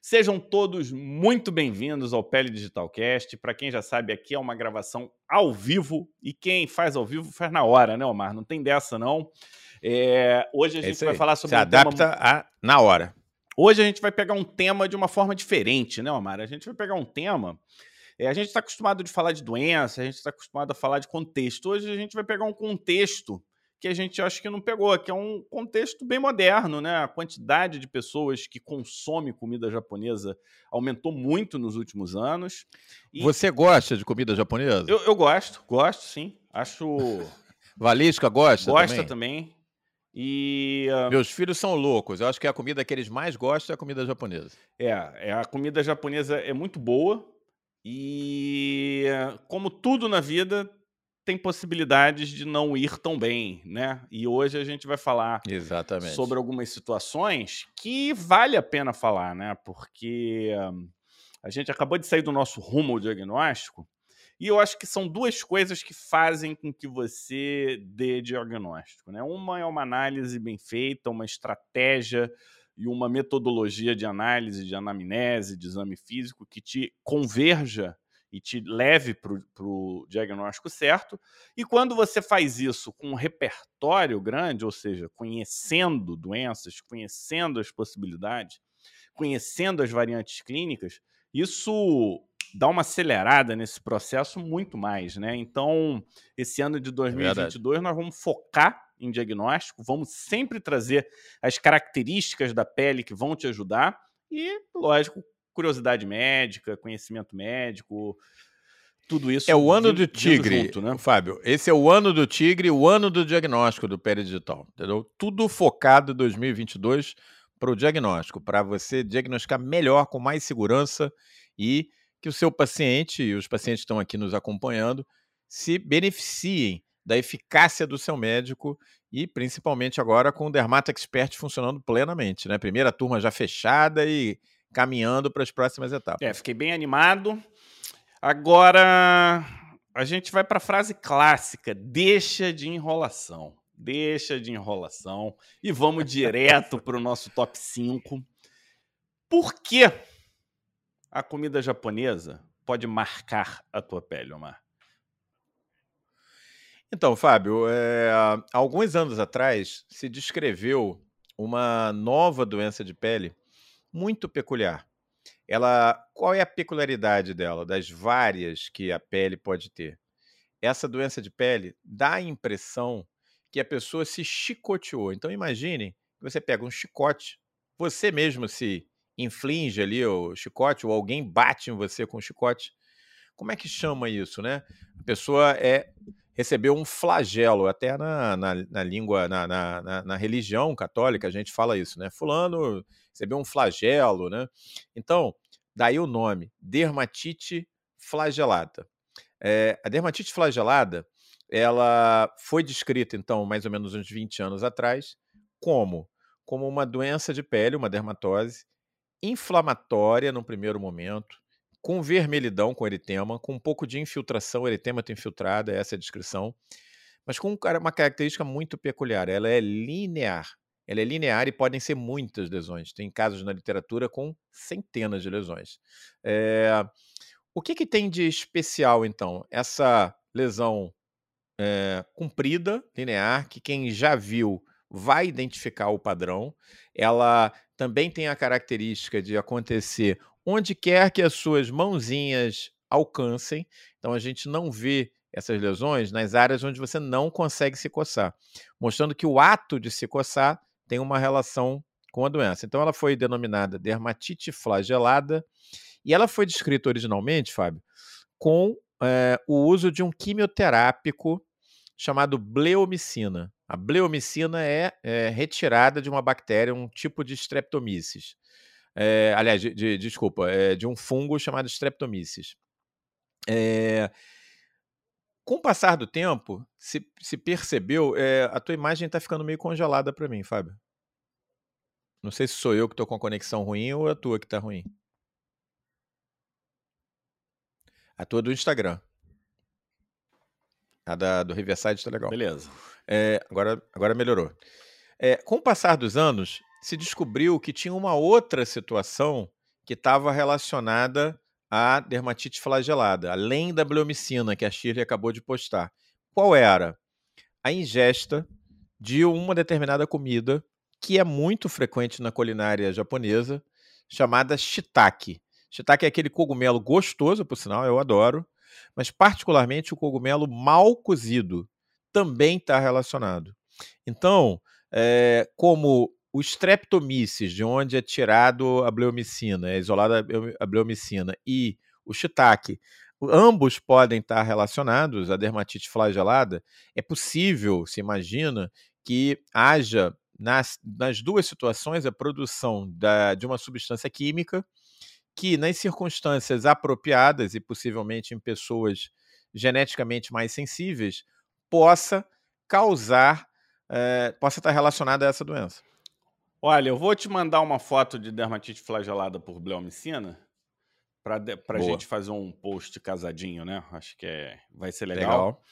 Sejam todos muito bem-vindos ao Pele Digitalcast. Para quem já sabe, aqui é uma gravação ao vivo e quem faz ao vivo faz na hora, né, Omar? Não tem dessa, não. É, hoje a gente vai falar sobre. Se um adapta tema... a, na hora. Hoje a gente vai pegar um tema de uma forma diferente, né, Omar? A gente vai pegar um tema. É, a gente está acostumado de falar de doença, a gente está acostumado a falar de contexto. Hoje a gente vai pegar um contexto que a gente acha que não pegou, que é um contexto bem moderno, né? A quantidade de pessoas que consomem comida japonesa aumentou muito nos últimos anos. E... Você gosta de comida japonesa? Eu, eu gosto, gosto, sim. Acho. Valisca gosta? Gosta também. também. E. Uh... Meus filhos são loucos. Eu acho que a comida que eles mais gostam é a comida japonesa. É, é a comida japonesa é muito boa. E como tudo na vida, tem possibilidades de não ir tão bem, né? E hoje a gente vai falar Exatamente. sobre algumas situações que vale a pena falar, né? Porque um, a gente acabou de sair do nosso rumo ao diagnóstico e eu acho que são duas coisas que fazem com que você dê diagnóstico, né? Uma é uma análise bem feita, uma estratégia e uma metodologia de análise, de anamnese, de exame físico que te converja e te leve para o diagnóstico certo. E quando você faz isso com um repertório grande, ou seja, conhecendo doenças, conhecendo as possibilidades, conhecendo as variantes clínicas, isso dá uma acelerada nesse processo muito mais, né? Então, esse ano de 2022 é nós vamos focar em diagnóstico, vamos sempre trazer as características da pele que vão te ajudar e, lógico, curiosidade médica, conhecimento médico, tudo isso. É o ano do tigre, junto, né? Fábio. Esse é o ano do tigre, o ano do diagnóstico do peridigital, entendeu? Tudo focado em 2022 para o diagnóstico, para você diagnosticar melhor, com mais segurança e que o seu paciente e os pacientes que estão aqui nos acompanhando se beneficiem da eficácia do seu médico e principalmente agora com o Dermata Expert funcionando plenamente, né? Primeira turma já fechada e caminhando para as próximas etapas. É, fiquei bem animado. Agora a gente vai para a frase clássica: deixa de enrolação. Deixa de enrolação e vamos direto para o nosso top 5. Por que a comida japonesa pode marcar a tua pele, Omar? Então, Fábio, é, alguns anos atrás se descreveu uma nova doença de pele muito peculiar. Ela, qual é a peculiaridade dela, das várias que a pele pode ter? Essa doença de pele dá a impressão que a pessoa se chicoteou. Então imagine que você pega um chicote, você mesmo se inflige ali o chicote ou alguém bate em você com o chicote. Como é que chama isso, né? A pessoa é recebeu um flagelo, até na, na, na língua, na, na, na, religião católica a gente fala isso, né? Fulano recebeu um flagelo, né? Então, daí o nome, dermatite flagelada. É, a dermatite flagelada, ela foi descrita, então, mais ou menos uns 20 anos atrás, como? Como uma doença de pele, uma dermatose, inflamatória no primeiro momento, com vermelhidão, com eritema, com um pouco de infiltração, eritema infiltrada, essa é a descrição, mas com uma característica muito peculiar, ela é linear. Ela é linear e podem ser muitas lesões. Tem casos na literatura com centenas de lesões. É... O que, que tem de especial, então? Essa lesão é, comprida, linear, que quem já viu vai identificar o padrão. Ela também tem a característica de acontecer onde quer que as suas mãozinhas alcancem. Então a gente não vê essas lesões nas áreas onde você não consegue se coçar, mostrando que o ato de se coçar tem uma relação com a doença. Então ela foi denominada dermatite flagelada e ela foi descrita originalmente, Fábio, com é, o uso de um quimioterápico chamado bleomicina. A bleomicina é, é, retirada de uma bactéria, um tipo de streptomyces. É, aliás, de, de, desculpa, é, de um fungo chamado streptomyces. É, com o passar do tempo, se, se percebeu, é, a tua imagem está ficando meio congelada para mim, Fábio. Não sei se sou eu que estou com a conexão ruim ou a tua que está ruim. A tua do Instagram. A da, do Riverside está legal. Beleza. É, agora, agora melhorou. É, com o passar dos anos, se descobriu que tinha uma outra situação que estava relacionada à dermatite flagelada, além da bleomicina que a Shirley acabou de postar. Qual era? A ingesta de uma determinada comida que é muito frequente na culinária japonesa, chamada shiitake. Shiitake é aquele cogumelo gostoso, por sinal, eu adoro, mas particularmente o cogumelo mal cozido também está relacionado. Então, é, como o streptomyces, de onde é tirado a bleomicina, é isolada a bleomicina, e o shiitake, ambos podem estar relacionados à dermatite flagelada, é possível, se imagina, que haja nas, nas duas situações a produção da, de uma substância química que, nas circunstâncias apropriadas e possivelmente em pessoas geneticamente mais sensíveis, possa causar, é, possa estar relacionada a essa doença. Olha, eu vou te mandar uma foto de dermatite flagelada por bleomicina para a gente fazer um post casadinho, né? Acho que é, vai ser legal. legal.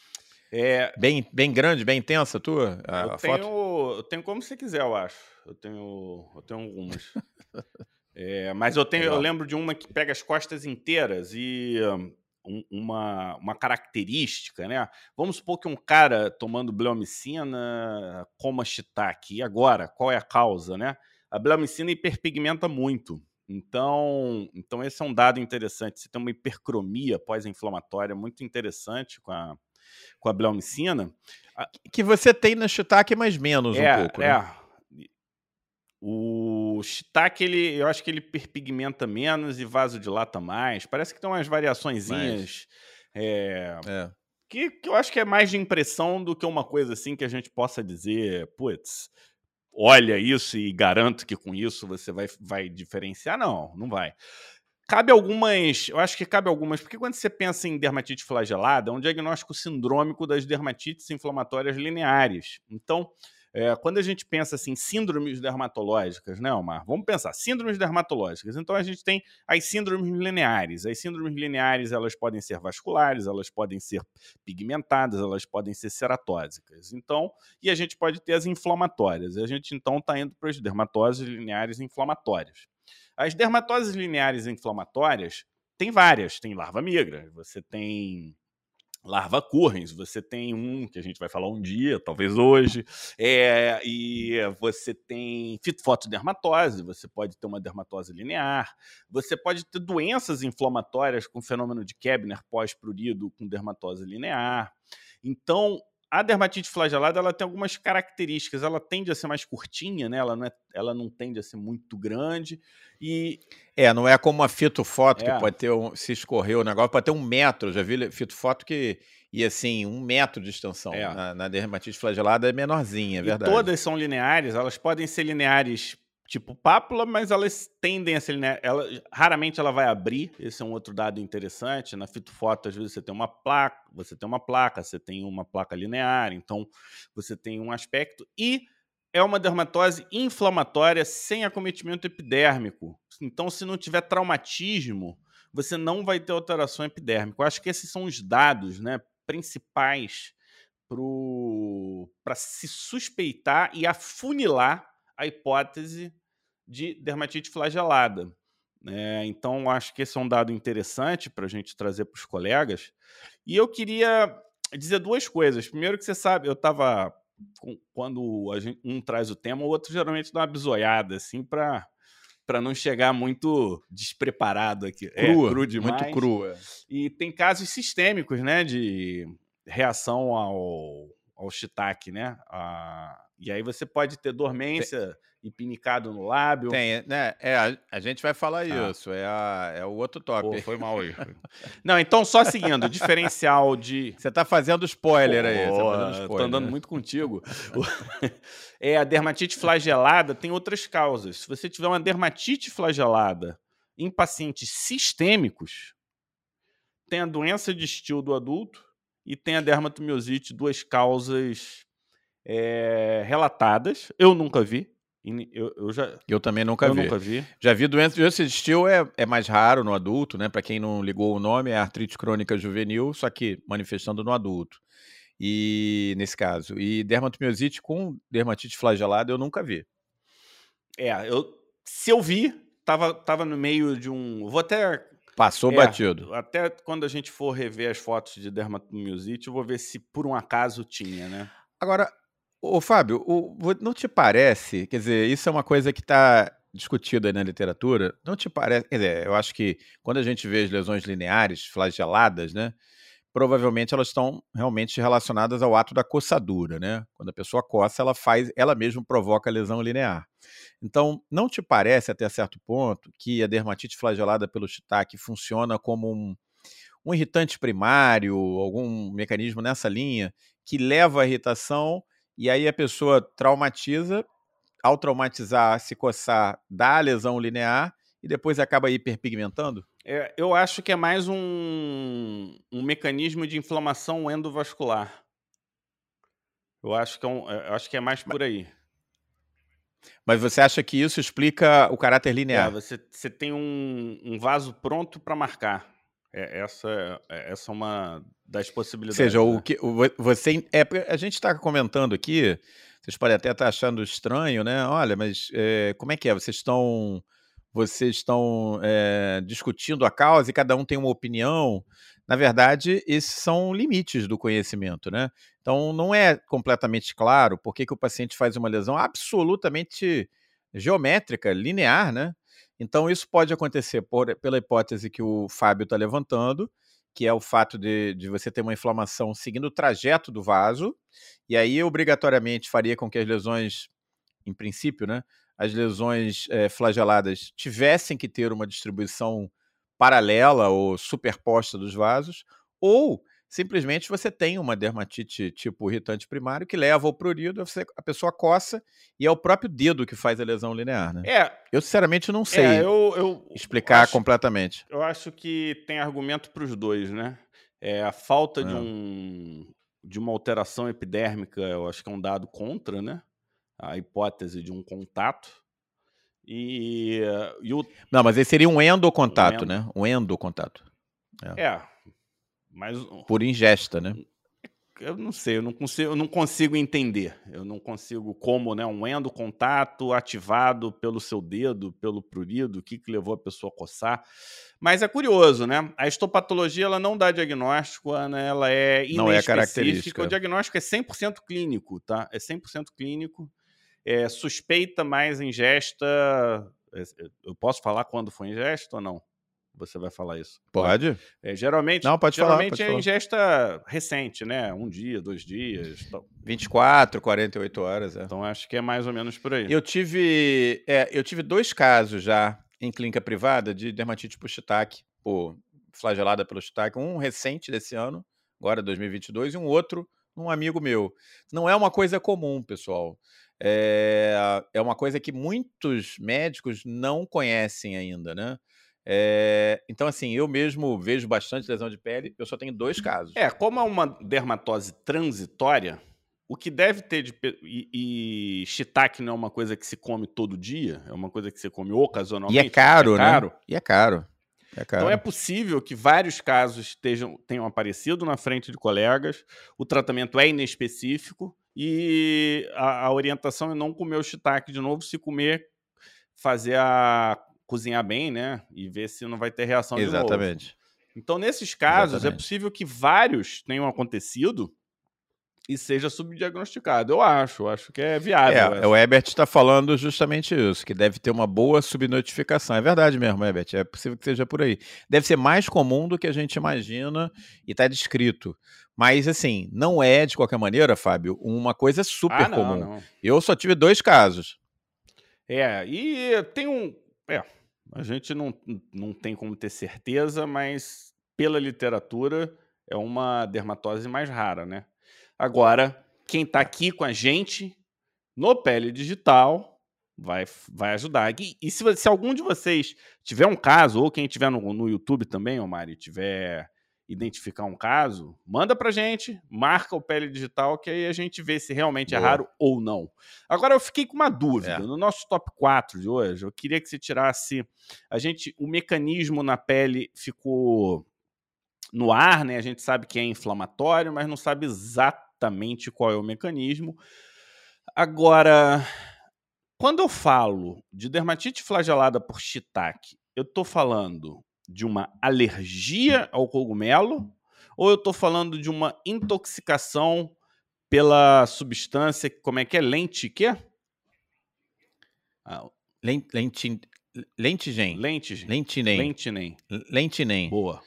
É, bem, bem grande, bem intensa a tua a, eu, a tenho, foto? eu tenho como você quiser, eu acho. Eu tenho, eu tenho algumas. é, mas eu tenho, eu lembro de uma que pega as costas inteiras e um, uma, uma característica, né? Vamos supor que um cara tomando bleomicina coma shiitake. E agora, qual é a causa, né? A bleomicina hiperpigmenta muito. Então, então esse é um dado interessante. Você tem uma hipercromia pós-inflamatória muito interessante com a, com a bleomicina. Que você tem na shiitake, mas menos é, um pouco, né? O shiitake, ele, eu acho que ele perpigmenta menos e vasodilata mais. Parece que tem umas variaçõezinhas é, é. Que, que eu acho que é mais de impressão do que uma coisa assim que a gente possa dizer, putz, olha isso e garanto que com isso você vai, vai diferenciar. Não, não vai. Cabe algumas, eu acho que cabe algumas, porque quando você pensa em dermatite flagelada, é um diagnóstico sindrômico das dermatites inflamatórias lineares. Então, é, quando a gente pensa assim, síndromes dermatológicas, né, Omar? Vamos pensar, síndromes dermatológicas. Então a gente tem as síndromes lineares. As síndromes lineares elas podem ser vasculares, elas podem ser pigmentadas, elas podem ser ceratósicas. Então, e a gente pode ter as inflamatórias. A gente então está indo para as dermatoses lineares inflamatórias. As dermatoses lineares inflamatórias tem várias, tem larva migra, você tem Larva Currens, você tem um que a gente vai falar um dia, talvez hoje, é, e você tem fitofotodermatose, você pode ter uma dermatose linear, você pode ter doenças inflamatórias com fenômeno de Kebner pós-prurido com dermatose linear. Então, a dermatite flagelada ela tem algumas características. Ela tende a ser mais curtinha, né? Ela não, é, ela não tende a ser muito grande. E. É, não é como a fitofoto, é. que pode ter um, se escorreu o negócio, pode ter um metro. Já vi fitofoto que ia assim, um metro de extensão. É. Na, na dermatite flagelada é menorzinha, é verdade. E todas são lineares, elas podem ser lineares tipo pápula, mas elas tendem a ser né, ela raramente ela vai abrir. Esse é um outro dado interessante. Na fitofoto às vezes você tem uma placa, você tem uma placa, você tem uma placa linear, então você tem um aspecto e é uma dermatose inflamatória sem acometimento epidérmico. Então, se não tiver traumatismo, você não vai ter alteração epidérmica. Eu acho que esses são os dados né, principais para se suspeitar e afunilar a hipótese de dermatite flagelada. É, então, acho que esse é um dado interessante para a gente trazer para os colegas. E eu queria dizer duas coisas. Primeiro, que você sabe, eu estava. Quando gente, um traz o tema, o outro geralmente dá uma bisoiada, assim, para para não chegar muito despreparado aqui. É, crua, é, cru demais. Muito crua. E tem casos sistêmicos, né, de reação ao, ao shiitake, né? A, e aí você pode ter dormência tem, empinicado no lábio. Tem, né? É, a, a gente vai falar ah. isso. É, a, é o outro. Pô, foi mal aí. Não, então só seguindo, diferencial de. Você tá fazendo spoiler Pô, aí. Você tá spoiler. Tô andando muito contigo. é, a dermatite flagelada tem outras causas. Se você tiver uma dermatite flagelada em pacientes sistêmicos, tem a doença de estilo do adulto e tem a dermatomiosite, duas causas é, relatadas. Eu nunca vi. Eu, eu, já, eu também nunca eu vi. nunca vi. Já vi doença de Still é, é mais raro no adulto, né? Para quem não ligou o nome, é artrite crônica juvenil, só que manifestando no adulto. E nesse caso, e dermatomiosite com dermatite flagelada eu nunca vi. É, eu se eu vi, tava, tava no meio de um. Vou até. Passou é, batido. Até quando a gente for rever as fotos de dermatomiosite, eu vou ver se por um acaso tinha, né? Agora, ô Fábio, o, não te parece, quer dizer, isso é uma coisa que está discutida na literatura, não te parece, quer dizer, eu acho que quando a gente vê as lesões lineares, flageladas, né, provavelmente elas estão realmente relacionadas ao ato da coçadura, né? Quando a pessoa coça, ela faz, ela mesma provoca a lesão linear. Então, não te parece, até certo ponto, que a dermatite flagelada pelo shiitake funciona como um, um irritante primário, algum mecanismo nessa linha, que leva à irritação e aí a pessoa traumatiza, ao traumatizar, se coçar, dá a lesão linear e depois acaba hiperpigmentando? É, eu acho que é mais um, um mecanismo de inflamação endovascular. Eu acho que é, um, é, acho que é mais por aí. Mas você acha que isso explica o caráter linear? É, você, você tem um, um vaso pronto para marcar. É, essa, é, essa é uma das possibilidades. Ou seja, né? o que você é a gente está comentando aqui. Vocês podem até estar tá achando estranho, né? Olha, mas é, como é que é? Vocês estão vocês estão é, discutindo a causa e cada um tem uma opinião. Na verdade, esses são limites do conhecimento, né? Então, não é completamente claro por que, que o paciente faz uma lesão absolutamente geométrica, linear, né? Então, isso pode acontecer por, pela hipótese que o Fábio está levantando, que é o fato de, de você ter uma inflamação seguindo o trajeto do vaso, e aí obrigatoriamente faria com que as lesões, em princípio, né, as lesões é, flageladas tivessem que ter uma distribuição paralela ou superposta dos vasos, ou simplesmente você tem uma dermatite tipo irritante primário que leva ao prurido, a pessoa coça e é o próprio dedo que faz a lesão linear, né? É. Eu sinceramente não sei é, eu, eu explicar acho, completamente. Eu acho que tem argumento para os dois, né? É, a falta é. de um de uma alteração epidérmica, eu acho que é um dado contra, né? A hipótese de um contato. E, e o... Não, mas esse seria um endocontato, um endo... né? Um endocontato. É. é, mas... Por ingesta, né? eu não sei, eu não consigo, eu não consigo entender. Eu não consigo como, né, um endocontato ativado pelo seu dedo, pelo prurido, o que, que levou a pessoa a coçar. Mas é curioso, né? A histopatologia ela não dá diagnóstico, ela é inespecífica. Não é característica. O diagnóstico é 100% clínico, tá? É 100% clínico é, suspeita mais ingesta. É, é, eu posso falar quando foi ingesta ou não? Você vai falar isso? Pode. É, geralmente, não, pode geralmente falar, pode é falar. ingesta recente, né? Um dia, dois dias. 24, 48 horas. É. Então acho que é mais ou menos por aí. Eu tive, é, eu tive dois casos já em clínica privada de dermatite por shiitake, por flagelada pelo shiitake. Um recente desse ano, agora 2022, e um outro, um amigo meu. Não é uma coisa comum, pessoal é, é uma coisa que muitos médicos não conhecem ainda, né? É, então, assim, eu mesmo vejo bastante lesão de pele, eu só tenho dois casos. É, como é uma dermatose transitória, o que deve ter de. E, e shiitake não é uma coisa que se come todo dia, é uma coisa que se come ocasionalmente. E é caro, é caro. né? E é caro. É então é possível que vários casos estejam, tenham aparecido na frente de colegas, o tratamento é inespecífico e a, a orientação é não comer o shiitake de novo, se comer, fazer a cozinhar bem, né? E ver se não vai ter reação Exatamente. de novo. Então, nesses casos, é Exatamente. é possível que vários tenham acontecido e seja subdiagnosticado. Eu acho, eu acho que é viável. É, o Ebert está falando justamente isso, que deve ter uma boa subnotificação. É verdade mesmo, Ebert, é possível que seja por aí. Deve ser mais comum do que a gente imagina e está descrito. Mas, assim, não é, de qualquer maneira, Fábio, uma coisa super ah, não, comum. Não. Eu só tive dois casos. É, e tem um. É, a gente não, não tem como ter certeza, mas pela literatura é uma dermatose mais rara, né? Agora, quem está aqui com a gente no Pele Digital vai, vai ajudar. E, e se, se, algum de vocês tiver um caso, ou quem estiver no, no YouTube também, ô Mari, tiver identificar um caso, manda pra gente, marca o Pele Digital, que aí a gente vê se realmente é Boa. é raro ou não. Agora eu fiquei com uma dúvida. É. No nosso top 4 de hoje, eu queria que você tirasse. A gente. O mecanismo na pele ficou no ar, né? A gente sabe que é inflamatório, mas não sabe exatamente qual é o mecanismo. Agora, Quando eu falo de dermatite flagelada por shiitake, eu estou falando de uma alergia ao cogumelo ou eu estou falando de uma intoxicação pela substância, como é que é? Lente, quê? Ah, Lenti, lentigen. Lentigen. Lentinem. Lentinem. Lentinem. Boa.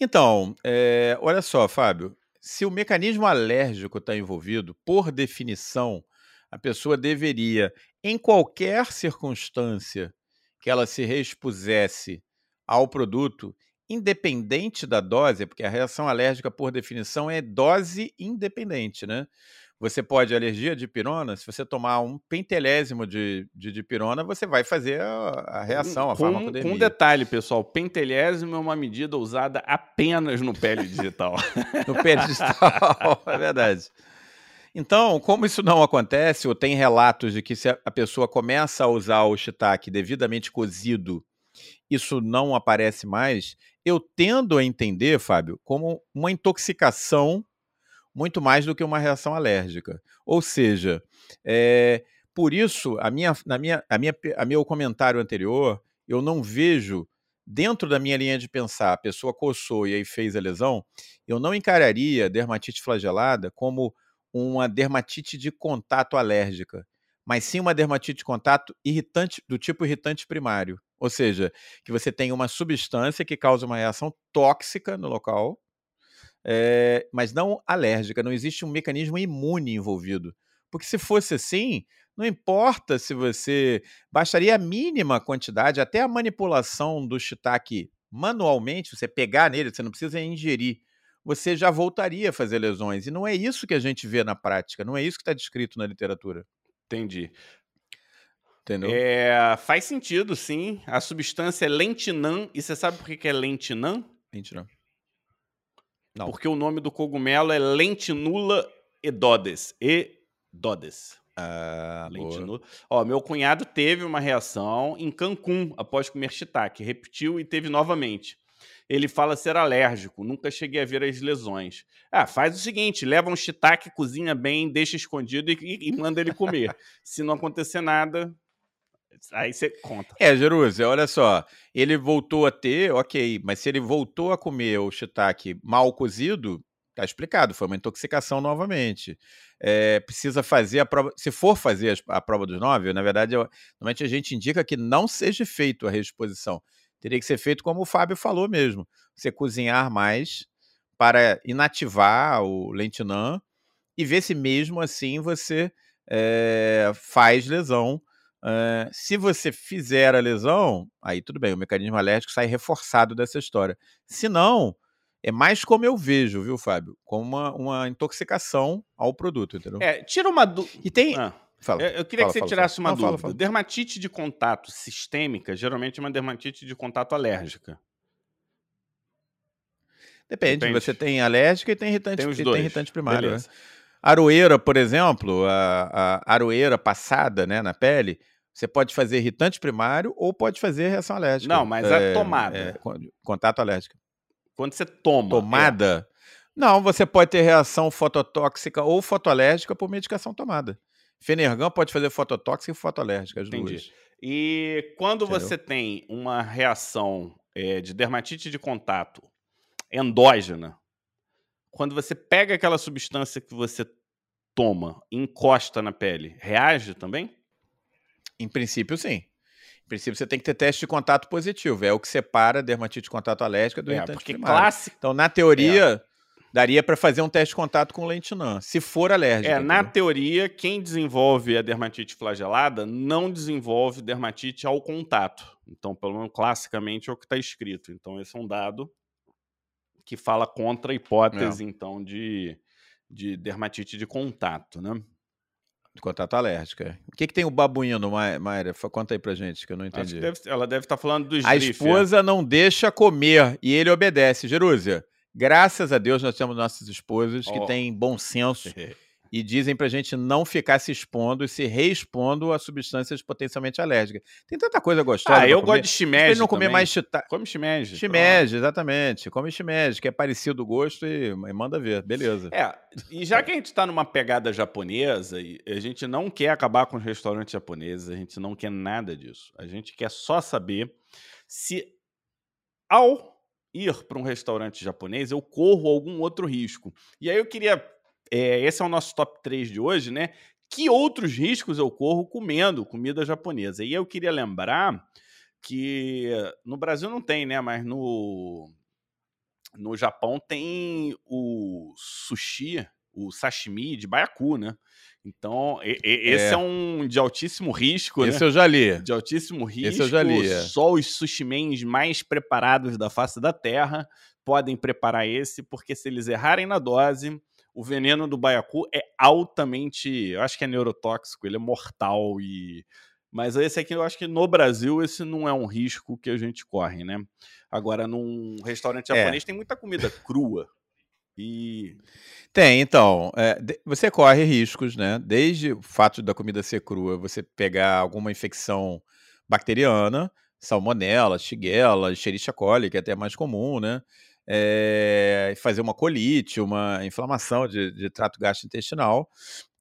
Então, é, olha só, Fábio. Se o mecanismo alérgico está envolvido, por definição, a pessoa deveria, em qualquer circunstância que ela se respusesse ao produto, independente da dose, porque a reação alérgica, por definição, é dose independente, né? Você pode, alergia de pirona, se você tomar um pentelésimo de, de dipirona, você vai fazer a, a reação, a com, farmacodemia. Com um detalhe, pessoal, pentelésimo é uma medida usada apenas no pele digital. no pele digital, é verdade. Então, como isso não acontece, ou tem relatos de que se a pessoa começa a usar o shiitake devidamente cozido, isso não aparece mais, eu tendo a entender, Fábio, como uma intoxicação muito mais do que uma reação alérgica. Ou seja, é, por isso, a minha, na minha, a minha, a meu comentário anterior, eu não vejo, dentro da minha linha de pensar, a pessoa coçou e aí fez a lesão, eu não encararia dermatite flagelada como uma dermatite de contato alérgica, mas sim uma dermatite de contato irritante, do tipo irritante primário. Ou seja, que você tem uma substância que causa uma reação tóxica no local, é, mas não alérgica, não existe um mecanismo imune envolvido. Porque se fosse assim, não importa se você. Bastaria a mínima quantidade, até a manipulação do shiitake manualmente, você pegar nele, você não precisa ingerir, você já voltaria a fazer lesões. E não é isso que a gente vê na prática, não é isso que está descrito na literatura. Entendi. Entendeu? É, faz sentido, sim. A substância é lentinam. E você sabe por que é lentinam? Lentinam. Não. Porque o nome do cogumelo é Lentinula edodes. Edodes. Ah, Lentinula. Ó, meu cunhado teve uma reação em Cancún após comer shiitake. Repetiu e teve novamente. Ele fala ser alérgico. Nunca cheguei a ver as lesões. Ah, faz o seguinte: leva um shiitake, cozinha bem, deixa escondido e, e manda ele comer. Se não acontecer nada, Aí você conta. É, Jerusa, olha só. Ele voltou a ter, ok, mas se ele voltou a comer o shiitake mal cozido, tá explicado, foi uma intoxicação novamente. É, precisa fazer a prova. Se for fazer a prova dos nove, na verdade, eu, normalmente a gente indica que não seja feito a reexposição. Teria que ser feito como o Fábio falou mesmo. Você cozinhar mais para inativar o lentinã e ver se mesmo assim você é, faz lesão Uh, se você fizer a lesão, aí tudo bem, o mecanismo alérgico sai reforçado dessa história. Se não, é mais como eu vejo, viu, Fábio? Como uma, uma intoxicação ao produto, entendeu? É, tira uma dúvida. E tem. Ah, eu, eu, queria fala, que você fala, tirasse fala. uma Não, dúvida. Dermatite de contato sistêmica geralmente é uma dermatite de contato alérgica. Depende, Depende. você tem alérgica e tem irritante, tem, os e dois. tem irritante primário. Né? Aroeira, por exemplo, a, a aroeira passada né, na pele, você pode fazer irritante primário ou pode fazer reação alérgica. Não, mas é, a tomada. É, contato alérgico. Quando você toma. Tomada? É. Não, você pode ter reação fototóxica ou fotoalérgica por medicação tomada. Fenergan pode fazer fototóxica e fotoalérgica, as Entendi. duas. E quando Entendeu? você tem uma reação é, de dermatite de contato endógena, quando você pega aquela substância que você toma encosta na pele, reage também? Em princípio, sim. Em princípio, você tem que ter teste de contato positivo. É o que separa a dermatite de contato alérgica do É, irritante porque primário. Então, na teoria, daria para fazer um teste de contato com lentinã, se for alérgico. É, na teoria, quem desenvolve a dermatite flagelada não desenvolve dermatite ao contato. Então, pelo menos classicamente é o que está escrito. Então, esse é um dado que fala contra a hipótese, então, de, de dermatite de contato, né? Contato alérgico. é. O que, que tem o babuíno, Ma- Mayra? Conta aí pra gente, que eu não que entendi. deve- ela deve estar falando dos A drift, é. esposa não deixa comer e ele obedece. Jerúzia, graças a Deus nós temos nossas esposas que Ó. têm bom senso e dizem para a gente não ficar se expondo e se reexpondo a substâncias potencialmente alérgicas. Tem tanta coisa gostosa. Ah, eu gosto de shimeji. não comer também. mais chita... Come shimeji. Shimeji, exatamente. Come shimeji, que é parecido o gosto e, e manda ver. Beleza. É, e já que a gente está numa pegada japonesa, a gente não quer acabar com os restaurantes japoneses, a gente não quer nada disso. A gente quer só saber se ao ir para um restaurante japonês eu corro algum outro risco. E aí eu queria é, esse é o nosso top 3 de hoje, né? Que outros riscos eu corro comendo comida japonesa? E eu queria lembrar que no Brasil não tem, né? Mas no, no Japão tem o sushi, o sashimi de baiacu, né? Então, e, e, esse é. é. um de altíssimo risco, esse né? eu já li. De altíssimo risco. Esse eu já li. É. Só os sushimens mais preparados da face da Terra podem preparar esse, porque se eles errarem na dose, o veneno do baiacu é altamente, eu acho que é neurotóxico, ele é mortal e mas esse aqui eu acho que no Brasil esse não é um risco que a gente corre, né? Agora num restaurante é. japonês é. tem muita comida crua. E tem, então, é, você corre riscos, né? Desde o fato da comida ser crua, você pegar alguma infecção bacteriana, salmonela, shigella, escherichia coli, que é até mais comum, né? É, fazer uma colite, uma inflamação de, de trato gastrointestinal.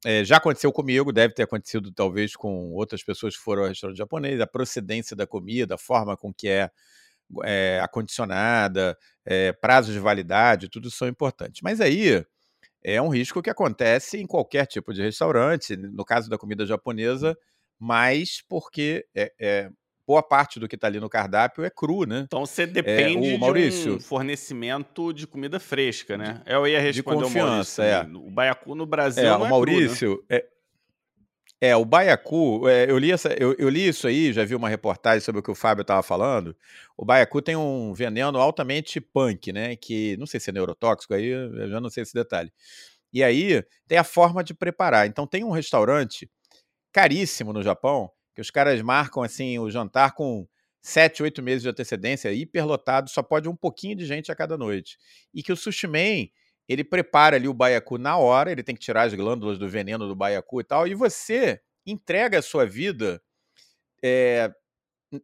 É, já aconteceu comigo, deve ter acontecido talvez com outras pessoas que foram ao restaurante japonês, a procedência da comida, a forma com que é, é acondicionada, é, prazos de validade, tudo são importantes. Mas aí é um risco que acontece em qualquer tipo de restaurante, no caso da comida japonesa, mas porque é, é boa parte do que está ali no cardápio é cru, né? Então você depende é, o Maurício, de um fornecimento de comida fresca, né? De, eu ia responder de confiança, o Maurício. É. O baiacu no Brasil é, não o é Maurício, cru, né? é, é, o baiacu, é, eu, li essa, eu, eu, li isso aí, já vi uma reportagem sobre o que o Fábio estava falando. O baiacu tem um veneno altamente punk, né? Que não sei se é neurotóxico, aí eu já não sei esse detalhe. E aí tem a forma de preparar. Então tem um restaurante caríssimo no Japão que os caras marcam assim o jantar com sete, oito meses de antecedência, hiperlotado, só pode um pouquinho de gente a cada noite. E que o sushi man, ele prepara ali o baiacu na hora, ele tem que tirar as glândulas do veneno do baiacu e tal, e você entrega a sua vida é,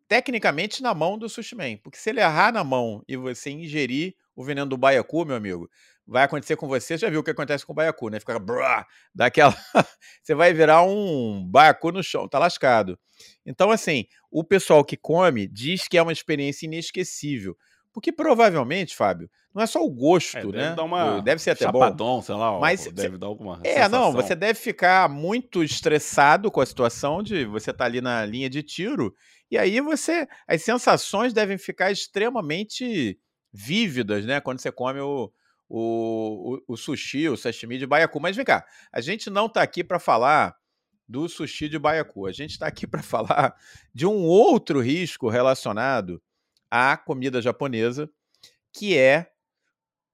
tecnicamente na mão do sushi man. Porque se ele errar na mão e você ingerir o veneno do baiacu, meu amigo, vai acontecer com você. Já viu o que acontece com o baiacu, né? Fica brá, daquela. você vai virar um baiacu no chão, tá lascado. Então, assim, o pessoal que come diz que é uma experiência inesquecível. Porque provavelmente, Fábio, não é só o gosto, é, deve né? Dar uma deve ser até chapadão, bom. sei lá, mas deve dar alguma É, sensação. não, você deve ficar muito estressado com a situação de você estar tá ali na linha de tiro e aí você as sensações devem ficar extremamente vívidas, né, quando você come o, o, o, o sushi, o sashimi de baiacu. Mas vem cá, a gente não está aqui para falar do sushi de baiacu. A gente está aqui para falar de um outro risco relacionado à comida japonesa, que é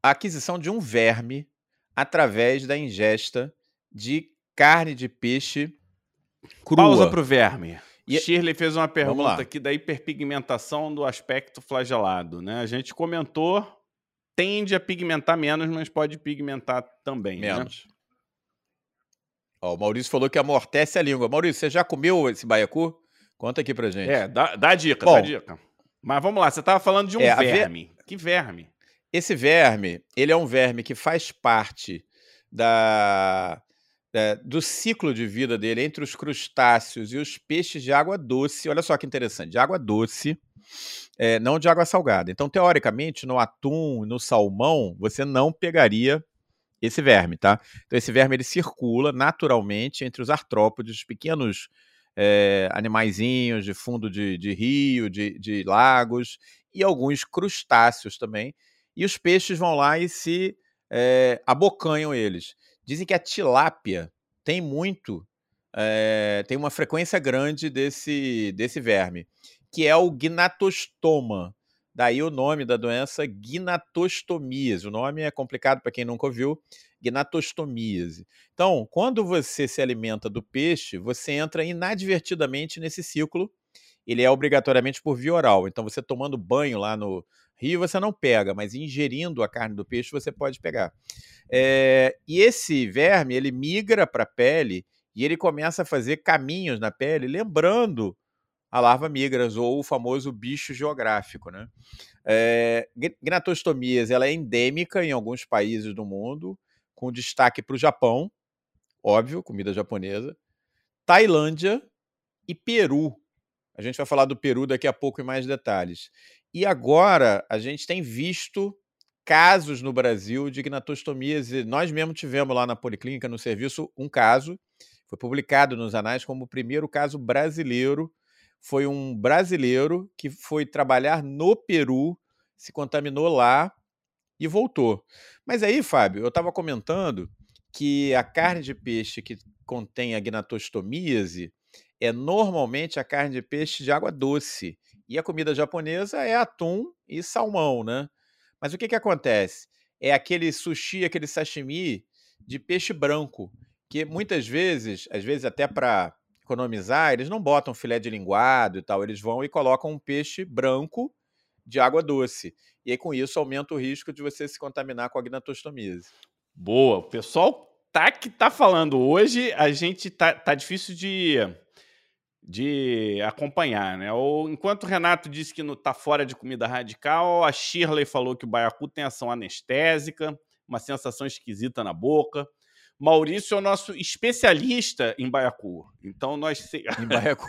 a aquisição de um verme através da ingesta de carne de peixe crua. Pausa para o verme. E... Shirley fez uma pergunta aqui da hiperpigmentação do aspecto flagelado. Né? A gente comentou tende a pigmentar menos, mas pode pigmentar também. Né? Menos. Né? Ó, o Maurício falou que amortece a língua. Maurício, você já comeu esse baiacu? Conta aqui pra gente. É, dá, dá dica, Bom, dá dica. Mas vamos lá, você estava falando de um é, verme. Ver... Que verme? Esse verme, ele é um verme que faz parte da, da, do ciclo de vida dele entre os crustáceos e os peixes de água doce. Olha só que interessante, de água doce é, não de água salgada. Então, teoricamente, no atum, no salmão, você não pegaria esse verme, tá? Então, esse verme ele circula naturalmente entre os artrópodes, os pequenos é, animaizinhos de fundo de, de rio, de, de, lagos e alguns crustáceos também. E os peixes vão lá e se é, abocanham eles. Dizem que a tilápia tem muito, é, tem uma frequência grande desse, desse verme que é o gnatostoma. Daí o nome da doença, gnatostomíase. O nome é complicado para quem nunca ouviu, gnatostomíase. Então, quando você se alimenta do peixe, você entra inadvertidamente nesse ciclo ele é obrigatoriamente por via oral. Então, você tomando banho lá no rio, você não pega, mas ingerindo a carne do peixe, você pode pegar. É, e esse verme, ele migra para a pele e ele começa a fazer caminhos na pele, lembrando a larva migras, ou o famoso bicho geográfico. Né? É, gnatostomias ela é endêmica em alguns países do mundo, com destaque para o Japão, óbvio, comida japonesa, Tailândia e Peru. A gente vai falar do Peru daqui a pouco em mais detalhes. E agora a gente tem visto casos no Brasil de gnatostomias. E nós mesmo tivemos lá na Policlínica, no serviço, um caso. Foi publicado nos anais como o primeiro caso brasileiro foi um brasileiro que foi trabalhar no Peru, se contaminou lá e voltou. Mas aí, Fábio, eu estava comentando que a carne de peixe que contém a gnatostomíase é normalmente a carne de peixe de água doce. E a comida japonesa é atum e salmão, né? Mas o que, que acontece? É aquele sushi, aquele sashimi de peixe branco, que muitas vezes, às vezes até para economizar, eles não botam filé de linguado e tal, eles vão e colocam um peixe branco de água doce. E aí, com isso, aumenta o risco de você se contaminar com a gnatostomise. Boa. O pessoal tá que tá falando hoje, a gente tá, tá difícil de, de acompanhar, né? Ou, enquanto o Renato disse que não tá fora de comida radical, a Shirley falou que o baiacu tem ação anestésica, uma sensação esquisita na boca. Maurício é o nosso especialista em baiacu. Então nós. Em baiacu?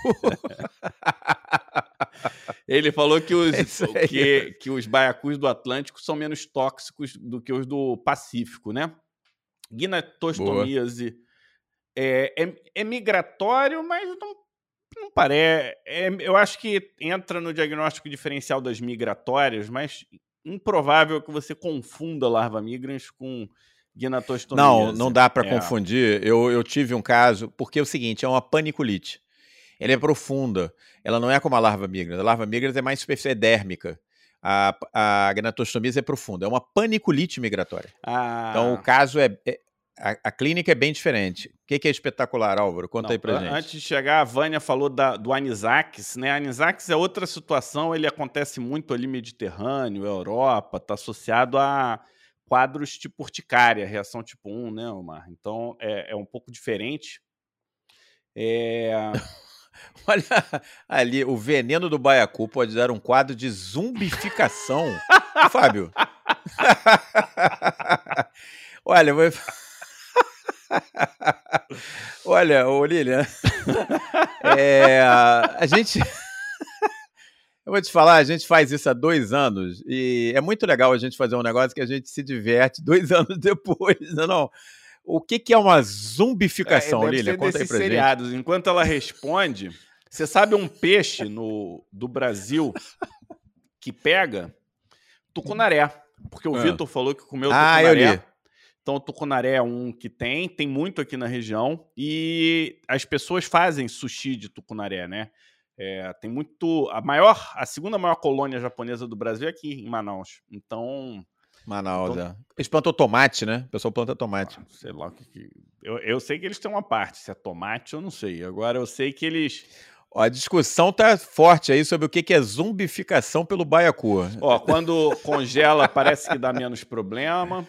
Ele falou que os, é que, que os baiacus do Atlântico são menos tóxicos do que os do Pacífico, né? Ginatostomíase é, é, é, migratório, mas não, não parece. É, eu acho que entra no diagnóstico diferencial das migratórias, mas improvável que você confunda larva migrans com gnatostomia. Não, não dá para é. confundir. Eu, eu tive um caso, porque é o seguinte, é uma paniculite. Ela é profunda. Ela não é como a larva migrans. A larva migrans é mais superficial, é dérmica. A, a gnatostomia é profunda. É uma paniculite migratória. Ah. Então, o caso é, é a, a, clínica é bem diferente. O que, que é espetacular, Álvaro? Conta Não, aí pra gente. Antes de chegar, a Vânia falou da, do Anisax, né? Anisax é outra situação, ele acontece muito ali Mediterrâneo, Europa, está associado a quadros tipo urticária, reação tipo 1, né, Omar? Então é, é um pouco diferente. É... Olha ali, o veneno do baiacu pode dar um quadro de zumbificação. Fábio. Olha, vou... Olha, ô Lilian, é, a gente eu vou te falar, a gente faz isso há dois anos e é muito legal a gente fazer um negócio que a gente se diverte dois anos depois, não, não. O que, que é uma zumbificação, é, Lília? Conta aí pra seriados. gente. Enquanto ela responde, você sabe um peixe no, do Brasil que pega tucunaré. Porque o ah. Vitor falou que comeu ah, tucunaré. Eu li. Então, o tucunaré é um que tem, tem muito aqui na região. E as pessoas fazem sushi de tucunaré, né? É, tem muito. A maior, a segunda maior colônia japonesa do Brasil é aqui em Manaus. Então. Manaus, então, é. Eles plantam tomate, né? O pessoal planta tomate. Ah, sei lá o que. que... Eu, eu sei que eles têm uma parte. Se é tomate, eu não sei. Agora eu sei que eles. A discussão tá forte aí sobre o que é zumbificação pelo baiacu. Ó, quando congela, parece que dá menos problema.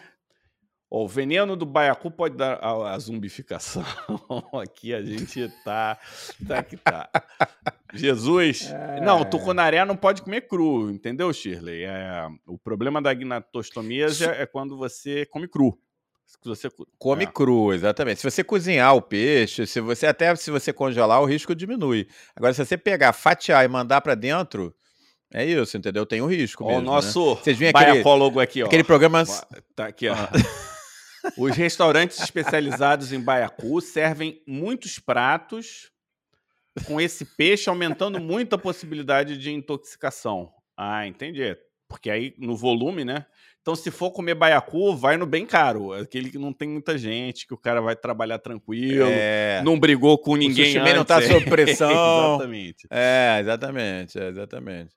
O veneno do baiacu pode dar a, a zumbificação. Aqui a gente tá, tá que tá. Jesus. É... Não, o tucunaré não pode comer cru, entendeu, Shirley? É, o problema da gnatostomia é, quando você come cru. Você come é. cru, exatamente. Se você cozinhar o peixe, se você até se você congelar, o risco diminui. Agora, se você pegar, fatiar e mandar para dentro, é isso, entendeu? Tem o um risco. Ó, mesmo, o nosso né? Vocês baiacólogo aqui, ó. Aquele programa. Tá aqui, ó. Os restaurantes especializados em baiacu servem muitos pratos com esse peixe, aumentando muito a possibilidade de intoxicação. Ah, entendi. Porque aí no volume, né? Então, se for comer baiacu, vai no bem caro. Aquele que não tem muita gente, que o cara vai trabalhar tranquilo, é... não brigou com ninguém. O antes, não tá sob pressão. exatamente. É, exatamente, é, exatamente.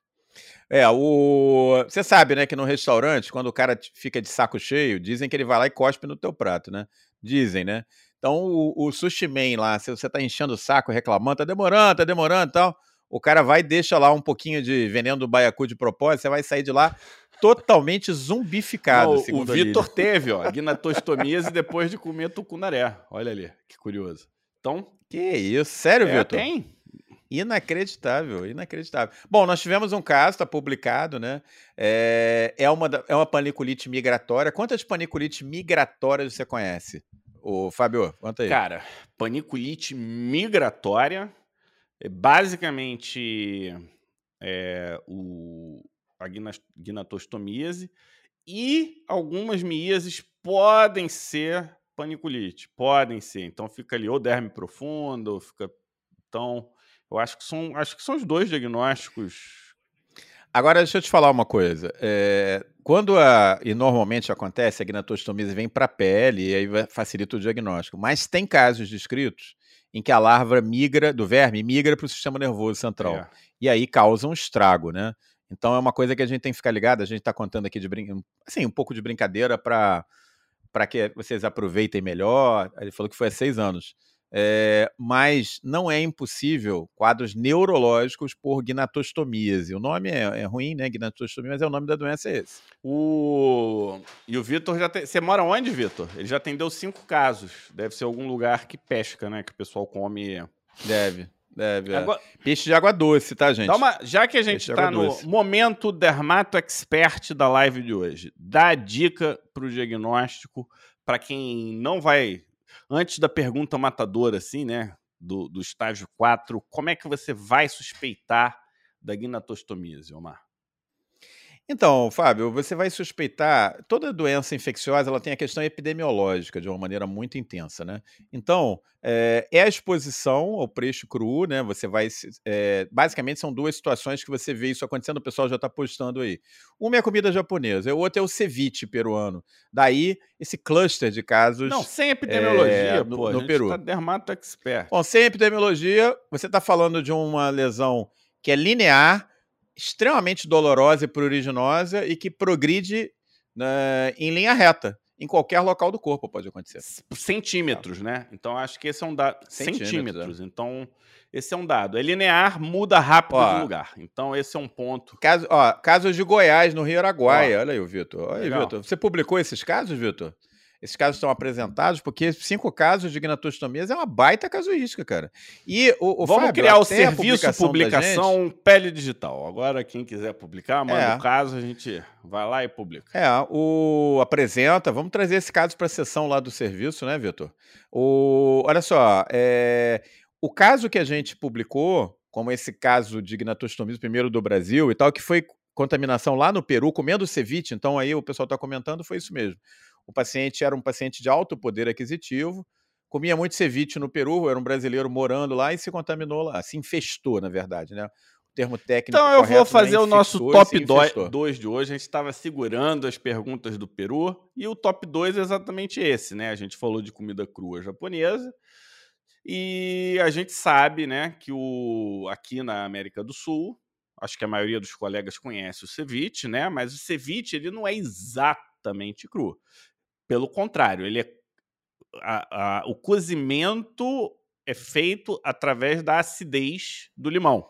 É, o. Você sabe, né, que no restaurante, quando o cara fica de saco cheio, dizem que ele vai lá e cospe no teu prato, né? Dizem, né? Então, o, o sushi man lá, se você tá enchendo o saco, reclamando, tá demorando, tá demorando e tal, o cara vai e deixa lá um pouquinho de veneno do baiacu de propósito, você vai sair de lá totalmente zumbificado. Não, o Vitor teve, ó, guinatostomias depois de comer tucunaré. Olha ali, que curioso. Então. Que isso, sério, é, Vitor? Tem. Inacreditável, inacreditável. Bom, nós tivemos um caso, está publicado, né? É, é, uma, é uma paniculite migratória. Quantas paniculites migratórias você conhece? O Fábio, conta aí. Cara, paniculite migratória é basicamente é, o, a ginatostomíase e algumas miíases podem ser paniculite, podem ser. Então fica ali ou derme profundo, fica então eu acho que são, acho que são os dois diagnósticos. Agora, deixa eu te falar uma coisa. É, quando a, e normalmente acontece, a gnatostomia vem para a pele e aí facilita o diagnóstico. Mas tem casos descritos em que a larva migra do verme migra para o sistema nervoso central. É. E aí causa um estrago, né? Então é uma coisa que a gente tem que ficar ligado. A gente está contando aqui de brin... assim, um pouco de brincadeira para que vocês aproveitem melhor. Ele falou que foi há seis anos. É, mas não é impossível quadros neurológicos por gnatostomias. E o nome é, é, ruim, né? Gnatostomia, mas é o nome da doença é esse. O... E o Vitor já tem. Você mora onde, Vitor? Ele já atendeu cinco casos. Deve ser algum lugar que pesca, né? Que o pessoal come. Deve. Deve. É. Agora... Peixe de água doce, tá, gente? Uma... Já que a gente está no doce. momento dermato expert da live de hoje, dá a dica para o diagnóstico para quem não vai Antes da pergunta matadora, assim, né? Do, do estágio 4, como é que você vai suspeitar da gnatostomia, Omar? Então, Fábio, você vai suspeitar. Toda doença infecciosa ela tem a questão epidemiológica de uma maneira muito intensa, né? Então, é, é a exposição ao peixe cru, né? Você vai. É, basicamente, são duas situações que você vê isso acontecendo, o pessoal já está postando aí. Uma é a comida japonesa, o outro é o ceviche peruano. Daí, esse cluster de casos. Não, sem epidemiologia, é, no, pô, no Peru. Tá dermato expert. Bom, sem epidemiologia, você está falando de uma lesão que é linear extremamente dolorosa e pruriginosa e que progride né, em linha reta. Em qualquer local do corpo pode acontecer. Centímetros, né? Então acho que esse é um dado. Centímetros. Centímetros. É. Então, esse é um dado. É linear, muda rápido ó, de lugar. Então, esse é um ponto. Caso, ó, casos de Goiás, no Rio Araguaia. Ó, Olha aí, Vitor. Olha aí, Vitor. Você publicou esses casos, Vitor? Esses casos estão apresentados, porque cinco casos de gnatostomias é uma baita casuística, cara. E o, o Vamos Fábio, criar o serviço publicação, publicação gente... pele digital. Agora, quem quiser publicar, manda é. o caso, a gente vai lá e publica. É, o apresenta, vamos trazer esse caso para a sessão lá do serviço, né, Vitor? O, olha só, é, o caso que a gente publicou, como esse caso de gnatostomia, primeiro do Brasil e tal, que foi contaminação lá no Peru, comendo ceviche, então aí o pessoal está comentando, foi isso mesmo. O paciente era um paciente de alto poder aquisitivo, comia muito ceviche no Peru, era um brasileiro morando lá e se contaminou lá, se infestou, na verdade, né? O termo técnico. Então eu vou fazer o nosso top 2 de hoje. A gente estava segurando as perguntas do Peru e o top 2 é exatamente esse, né? A gente falou de comida crua japonesa. E a gente sabe, né, que o aqui na América do Sul, acho que a maioria dos colegas conhece o ceviche, né? Mas o ceviche ele não é exatamente cru. Pelo contrário, ele é a, a, o cozimento é feito através da acidez do limão.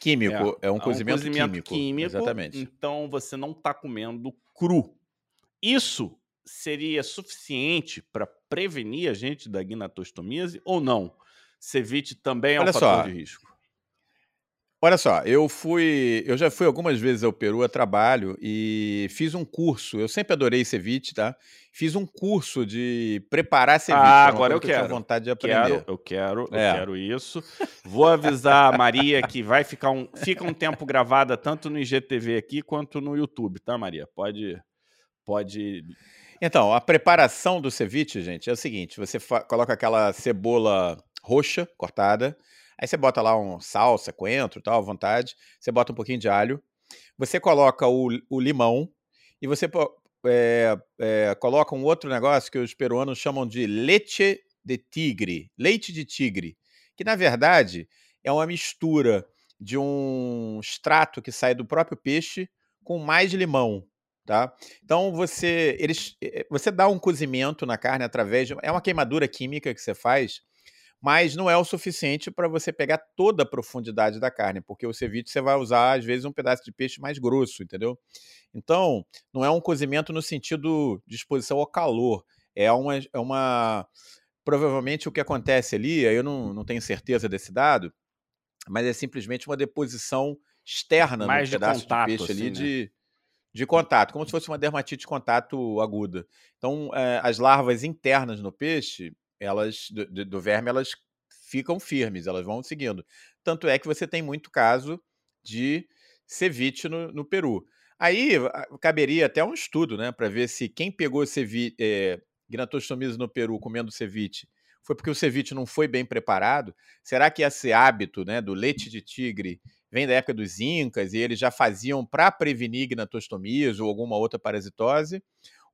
Químico, é, é um, cozimento, é um cozimento químico, químico. Exatamente. Então você não está comendo cru. Isso seria suficiente para prevenir a gente da gnatostomíase ou não? Ceviche também é Olha um fator só, de risco. Olha só, eu fui, eu já fui algumas vezes ao Peru a trabalho e fiz um curso. Eu sempre adorei ceviche, tá? Fiz um curso de preparar ceviche. Ah, agora eu quero. Eu vontade de aprender. Quero, eu quero, é. eu quero isso. Vou avisar a Maria que vai ficar um, fica um tempo gravada tanto no IGTV aqui quanto no YouTube, tá, Maria? Pode, pode. Então, a preparação do ceviche, gente, é o seguinte: você coloca aquela cebola roxa cortada Aí você bota lá um salsa, coentro, tal, à vontade. Você bota um pouquinho de alho. Você coloca o, o limão e você é, é, coloca um outro negócio que os peruanos chamam de leite de tigre, leite de tigre, que na verdade é uma mistura de um extrato que sai do próprio peixe com mais limão, tá? Então você eles, você dá um cozimento na carne através de é uma queimadura química que você faz mas não é o suficiente para você pegar toda a profundidade da carne, porque o ceviche você vai usar, às vezes, um pedaço de peixe mais grosso, entendeu? Então, não é um cozimento no sentido de exposição ao calor, é uma. É uma provavelmente o que acontece ali, eu não, não tenho certeza desse dado, mas é simplesmente uma deposição externa Mais no pedaço de, contato, de peixe assim, ali né? de, de contato, como se fosse uma dermatite de contato aguda. Então, é, as larvas internas no peixe, elas do, do, verme, elas ficam firmes, elas vão seguindo. Tanto é que você tem muito caso de ceviche no, no Peru. Aí caberia até um estudo, né, para ver se quem pegou ceviche, é, gnatostomias no Peru comendo ceviche foi porque o ceviche não foi bem preparado? Será que esse hábito né, do leite de tigre vem da época dos incas e eles já faziam para prevenir gnatostomias ou alguma outra parasitose?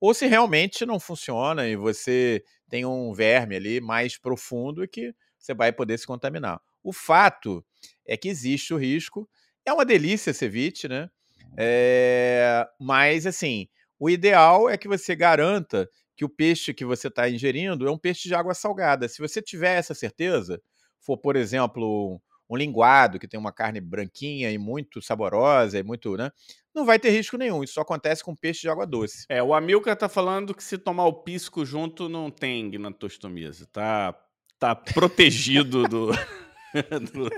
Ou se realmente não funciona e você tem um verme ali mais profundo que você vai poder se contaminar. O fato é que existe o risco. É uma delícia ceviche, né? É... Mas, assim, o ideal é que você garanta que o peixe que você está ingerindo é um peixe de água salgada. Se você tiver essa certeza, for, por exemplo, um linguado que tem uma carne branquinha e muito saborosa e muito, né? Não vai ter risco nenhum. Isso só acontece com peixe de água doce. É, o Amilcar tá falando que se tomar o pisco junto não tem gnatostomia. Tá, tá protegido do... do...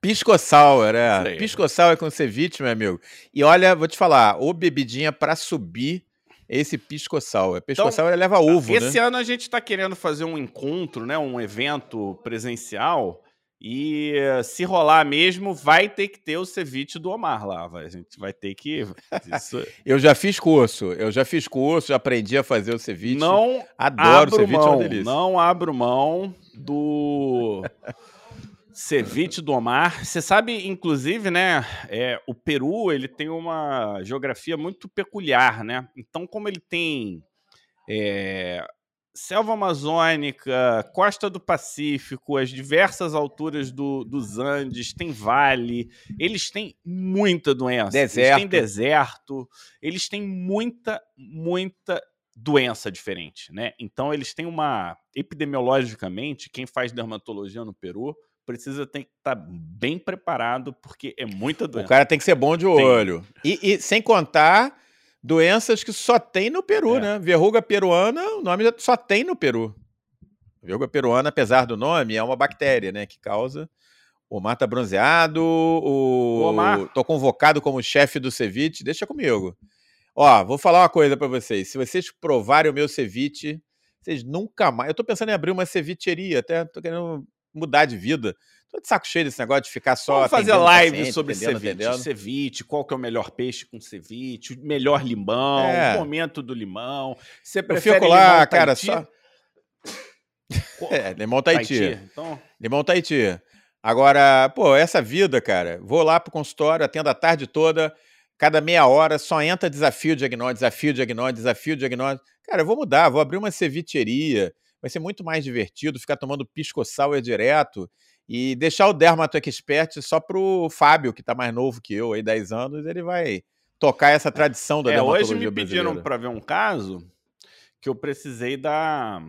Pisco sour, é. É com ceviche, meu amigo. E olha, vou te falar, ou bebidinha para subir esse pisco sour. Pisco então, ele leva ovo, esse né? ano a gente está querendo fazer um encontro, né, um evento presencial. E se rolar mesmo, vai ter que ter o ceviche do Omar lá. Vai, a gente vai ter que. Isso... eu já fiz curso, eu já fiz curso, já aprendi a fazer o ceviche. Não adoro o ceviche, é mão, é Não abro mão do Ceviche do Omar. Você sabe, inclusive, né? É, o Peru ele tem uma geografia muito peculiar, né? Então, como ele tem é, selva amazônica, costa do Pacífico, as diversas alturas do, dos Andes, tem vale, eles têm muita doença. Deserto. Eles têm deserto, eles têm muita, muita doença diferente, né? Então, eles têm uma. Epidemiologicamente, quem faz dermatologia no Peru precisa ter que estar tá bem preparado, porque é muita doença. O cara tem que ser bom de olho. E, e, sem contar doenças que só tem no Peru, é. né? Verruga peruana, o nome só tem no Peru. Verruga peruana, apesar do nome, é uma bactéria, né? Que causa. O Omar tá bronzeado, o. Omar. Tô convocado como chefe do ceviche, deixa comigo. Ó, vou falar uma coisa para vocês. Se vocês provarem o meu ceviche, vocês nunca mais. Eu tô pensando em abrir uma cevicheria, até tô querendo mudar de vida. Tô de saco cheio desse negócio de ficar só. Vamos fazer live sobre ceviche, ceviche, qual que é o melhor peixe com ceviche, o melhor limão, é. o momento do limão. Você prefere Eu fico lá, cara, só. é, limão Tahiti. Tahiti. Então... Limão Tahiti. Agora, pô, essa vida, cara, vou lá pro consultório, atendo a tarde toda, cada meia hora só entra desafio diagnóstico, desafio diagnóstico, desafio diagnóstico. Cara, eu vou mudar, vou abrir uma cevicheria vai ser muito mais divertido ficar tomando pisco sour direto e deixar o Dermato Expert só pro Fábio, que está mais novo que eu, aí 10 anos, ele vai tocar essa tradição da é, dermatologia Hoje me pediram para ver um caso que eu precisei dar...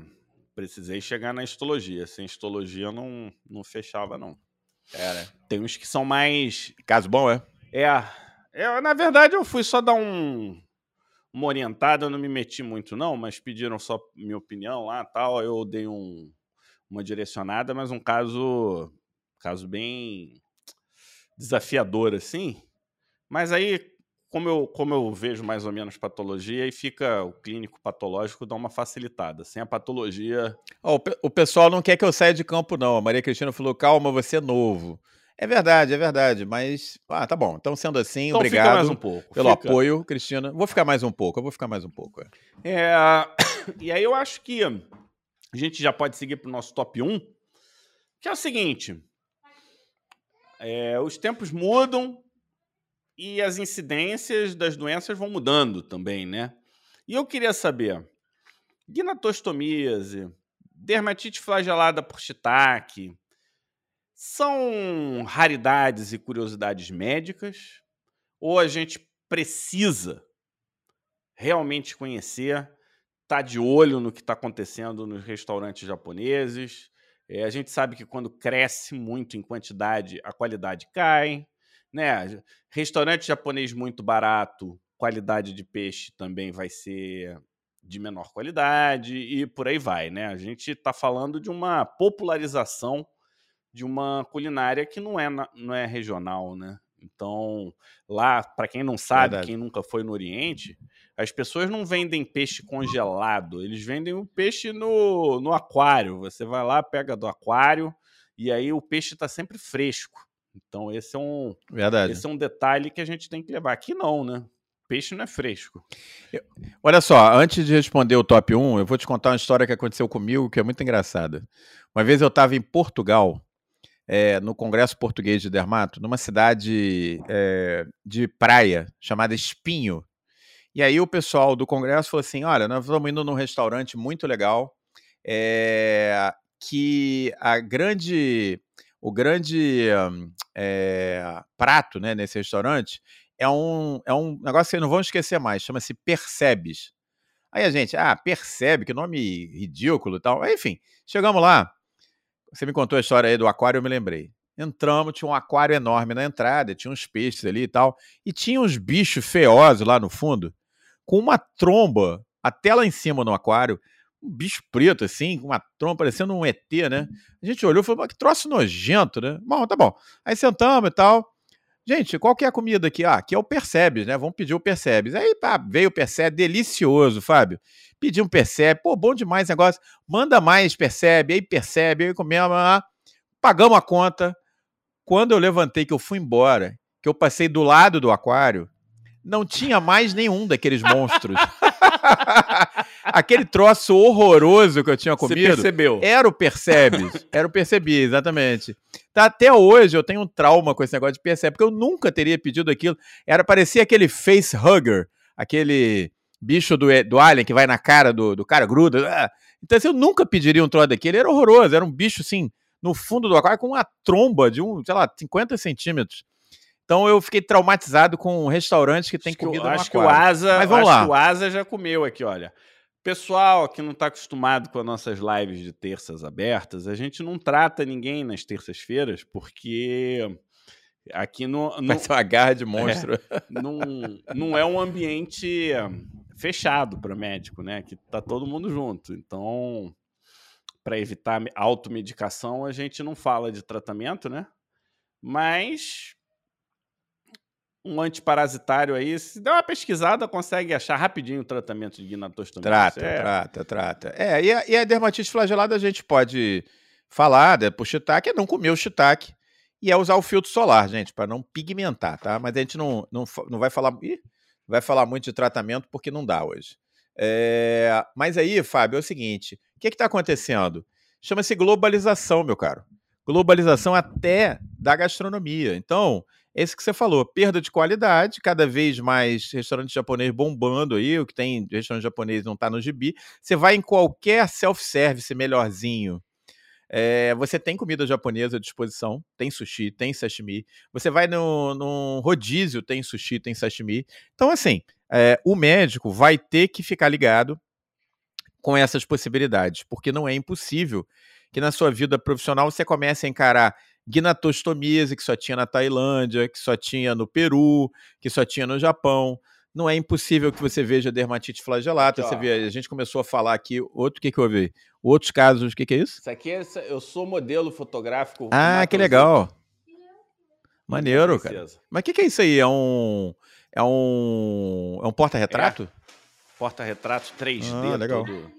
Precisei chegar na histologia. Sem histologia não, não fechava, não. É, né? Tem uns que são mais... Caso bom, é? É. é na verdade, eu fui só dar um uma orientada, eu não me meti muito não, mas pediram só minha opinião lá, tal, eu dei um, uma direcionada, mas um caso caso bem desafiador assim. Mas aí como eu, como eu vejo mais ou menos patologia, e fica o clínico patológico dá uma facilitada. Sem a patologia. Oh, o pessoal não quer que eu saia de campo, não. A Maria Cristina falou: calma, você é novo. É verdade, é verdade, mas ah, tá bom. Então, sendo assim, então, obrigado mais um pouco. pelo fica. apoio, Cristina. Vou ficar mais um pouco, eu vou ficar mais um pouco. É. é e aí eu acho que a gente já pode seguir para o nosso top 1, que é o seguinte: é, os tempos mudam e as incidências das doenças vão mudando também, né? E eu queria saber: gnatostomíase, dermatite flagelada por shiitake, são raridades e curiosidades médicas ou a gente precisa realmente conhecer, tá de olho no que está acontecendo nos restaurantes japoneses, É, a gente sabe que quando cresce muito em quantidade, a qualidade cai. Né? Restaurante japonês muito barato, qualidade de peixe também vai ser de menor qualidade e por aí vai, né? A gente está falando de uma popularização de uma culinária que não é, não é regional, né? Então, lá, para quem não sabe, Verdade. quem nunca foi no Oriente, as pessoas não vendem peixe congelado, eles vendem o peixe no, no aquário. Você vai lá, pega do aquário e aí o peixe está sempre fresco. Então, esse é um Verdade. esse é um detalhe que a gente tem que levar. Aqui não, né? Peixe não é fresco. Olha só, antes de responder o top 1, eu vou te contar uma história que aconteceu comigo que é muito engraçada. Uma vez eu estava em Portugal, é, no Congresso Português de Dermato, numa cidade é, de praia chamada Espinho. E aí o pessoal do Congresso falou assim: olha, nós estamos indo num restaurante muito legal, é, que a grande, o grande prato né, nesse restaurante é um, é um negócio que não vão esquecer mais, chama-se Percebes. Aí a gente, ah, percebe, que nome ridículo e tal. Enfim, chegamos lá. Você me contou a história aí do aquário, eu me lembrei. Entramos, tinha um aquário enorme na entrada, tinha uns peixes ali e tal. E tinha uns bichos feiosos lá no fundo, com uma tromba até lá em cima no aquário. Um bicho preto, assim, com uma tromba parecendo um ET, né? A gente olhou e falou, que troço nojento, né? Bom, tá bom. Aí sentamos e tal. Gente, qual que é a comida aqui? Ah, aqui é o Percebes, né? Vamos pedir o Percebes. Aí pá, veio o Percebe, delicioso, Fábio. Pedi um Percebe, pô, bom demais negócio. Manda mais Percebe, aí Percebe, aí comemos, lá. pagamos a conta. Quando eu levantei, que eu fui embora, que eu passei do lado do aquário, não tinha mais nenhum daqueles monstros. Aquele troço horroroso que eu tinha comido. Você percebeu? Era o Percebes. Era o Percebi, exatamente. Tá, até hoje eu tenho um trauma com esse negócio de Percebe, porque eu nunca teria pedido aquilo. Era parecia aquele face hugger, aquele bicho do, do Alien que vai na cara do, do cara, gruda. Ah. Então, assim, eu nunca pediria um troço daquele. Era horroroso. Era um bicho, assim, no fundo do aquário com uma tromba de um, sei lá, 50 centímetros. Então eu fiquei traumatizado com um restaurante que tem acho comida que, acho. Que o Asa, Mas vamos lá. o Asa já comeu aqui, olha. Pessoal que não está acostumado com as nossas lives de terças abertas, a gente não trata ninguém nas terças-feiras, porque aqui no. no Vai ser uma garra de monstro. É, não, não é um ambiente fechado para médico, né? Que tá todo mundo junto. Então, para evitar automedicação, a gente não fala de tratamento, né? Mas um antiparasitário aí, se der uma pesquisada, consegue achar rapidinho o tratamento de guinatostomia. Trata, é. trata, trata. É, e a, e a, dermatite flagelada a gente pode falar né, pro shiitake, é não comer o shiitake e é usar o filtro solar, gente, para não pigmentar, tá? Mas a gente não, não, não vai falar... Ih, vai falar muito de tratamento porque não dá hoje. É, mas aí, Fábio, é o seguinte: o que está acontecendo? Chama-se globalização, meu caro. Globalização até da gastronomia. Então, esse que você falou, perda de qualidade, cada vez mais restaurante japonês bombando aí, o que tem restaurante japonês não está no gibi. Você vai em qualquer self-service melhorzinho, é, você tem comida japonesa à disposição, tem sushi, tem sashimi. Você vai no, no rodízio, tem sushi, tem sashimi. Então, assim, é, o médico vai ter que ficar ligado com essas possibilidades, porque não é impossível que na sua vida profissional você comece a encarar gnatostomias que só tinha na Tailândia, que só tinha no Peru, que só tinha no Japão. Não é impossível que você veja dermatite flagelata. Você vê, a gente começou a falar aqui, outro que que eu ouvi? Outros casos, o que, que é isso? Isso aqui é, eu sou modelo fotográfico. Ah, que legal. Maneiro, cara. Mas o que, que é isso aí? É um. É um. É um porta-retrato? É. Porta-retrato 3D. Ah, legal. Todo...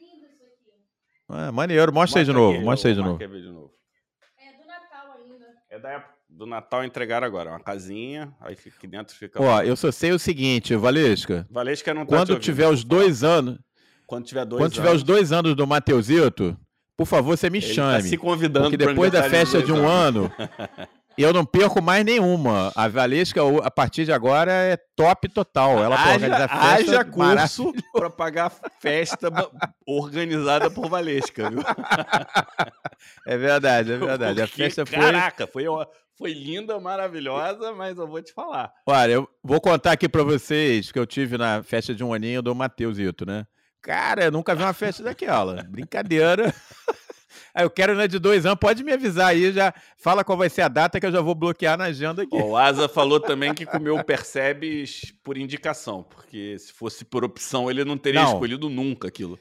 Ah, maneiro. Mostra, aí de novo. Mostra aí de novo. De. É da época do Natal entregaram agora. Uma casinha, aí fica aqui dentro fica. Ó, eu só sei o seguinte, Valesca. Valesca não tá Quando tiver os dois anos. Quando tiver dois Quando tiver os dois anos do Mateusito, por favor, você me Ele tá chame. Tá se convidando Porque depois da festa de um ano, eu não perco mais nenhuma. A Valesca, a partir de agora, é top total. Ela haja, organizar festa. Haja curso para pagar festa organizada por Valesca, viu? É verdade, é verdade. Porque, a festa foi. Caraca, foi, foi linda, maravilhosa, mas eu vou te falar. Olha, eu vou contar aqui para vocês que eu tive na festa de um aninho do Mateusito, né? Cara, eu nunca vi uma festa daquela. Brincadeira. Ah, eu quero na de dois anos, pode me avisar aí, já fala qual vai ser a data que eu já vou bloquear na agenda aqui. o Asa falou também que comeu percebes por indicação, porque se fosse por opção ele não teria não. escolhido nunca aquilo.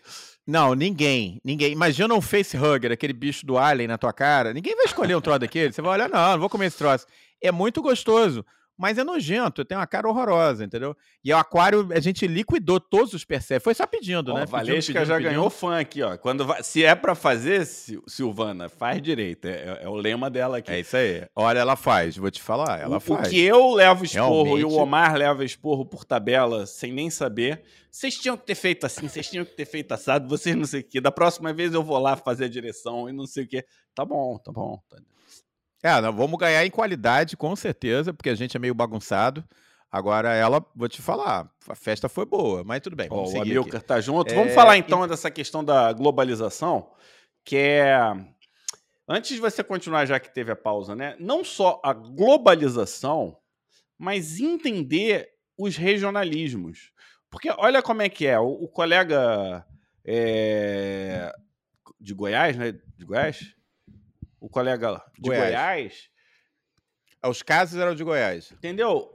Não, ninguém. Ninguém. Imagina um facehugger, aquele bicho do Alien na tua cara. Ninguém vai escolher um troço daquele. Você vai olhar, não, não vou comer esse troço. É muito gostoso mas é nojento, tem uma cara horrorosa, entendeu? E o aquário, a gente liquidou todos os percebes, foi só pedindo, ó, né? Valesca pedindo, já pedindo. ganhou fã aqui, ó. Quando vai, se é para fazer, Silvana, faz direito, é, é, o lema dela aqui. É isso aí. Olha, ela faz, vou te falar, ela o, faz. O que eu levo esporro Realmente... e o Omar leva esporro por tabela, sem nem saber, vocês tinham que ter feito assim, vocês tinham que ter feito assado, vocês não sei o quê. Da próxima vez eu vou lá fazer a direção e não sei o quê. Tá bom, tá bom. Tá... É, não, vamos ganhar em qualidade, com certeza, porque a gente é meio bagunçado. Agora, ela, vou te falar, a festa foi boa, mas tudo bem. Vamos oh, o Amilcar tá junto. É... Vamos falar então dessa questão da globalização, que é. Antes de você continuar, já que teve a pausa, né? Não só a globalização, mas entender os regionalismos. Porque olha como é que é. O, o colega é, de Goiás, né? De Goiás? O colega de Goiás. Goiás. Ah, os casos eram de Goiás. Entendeu?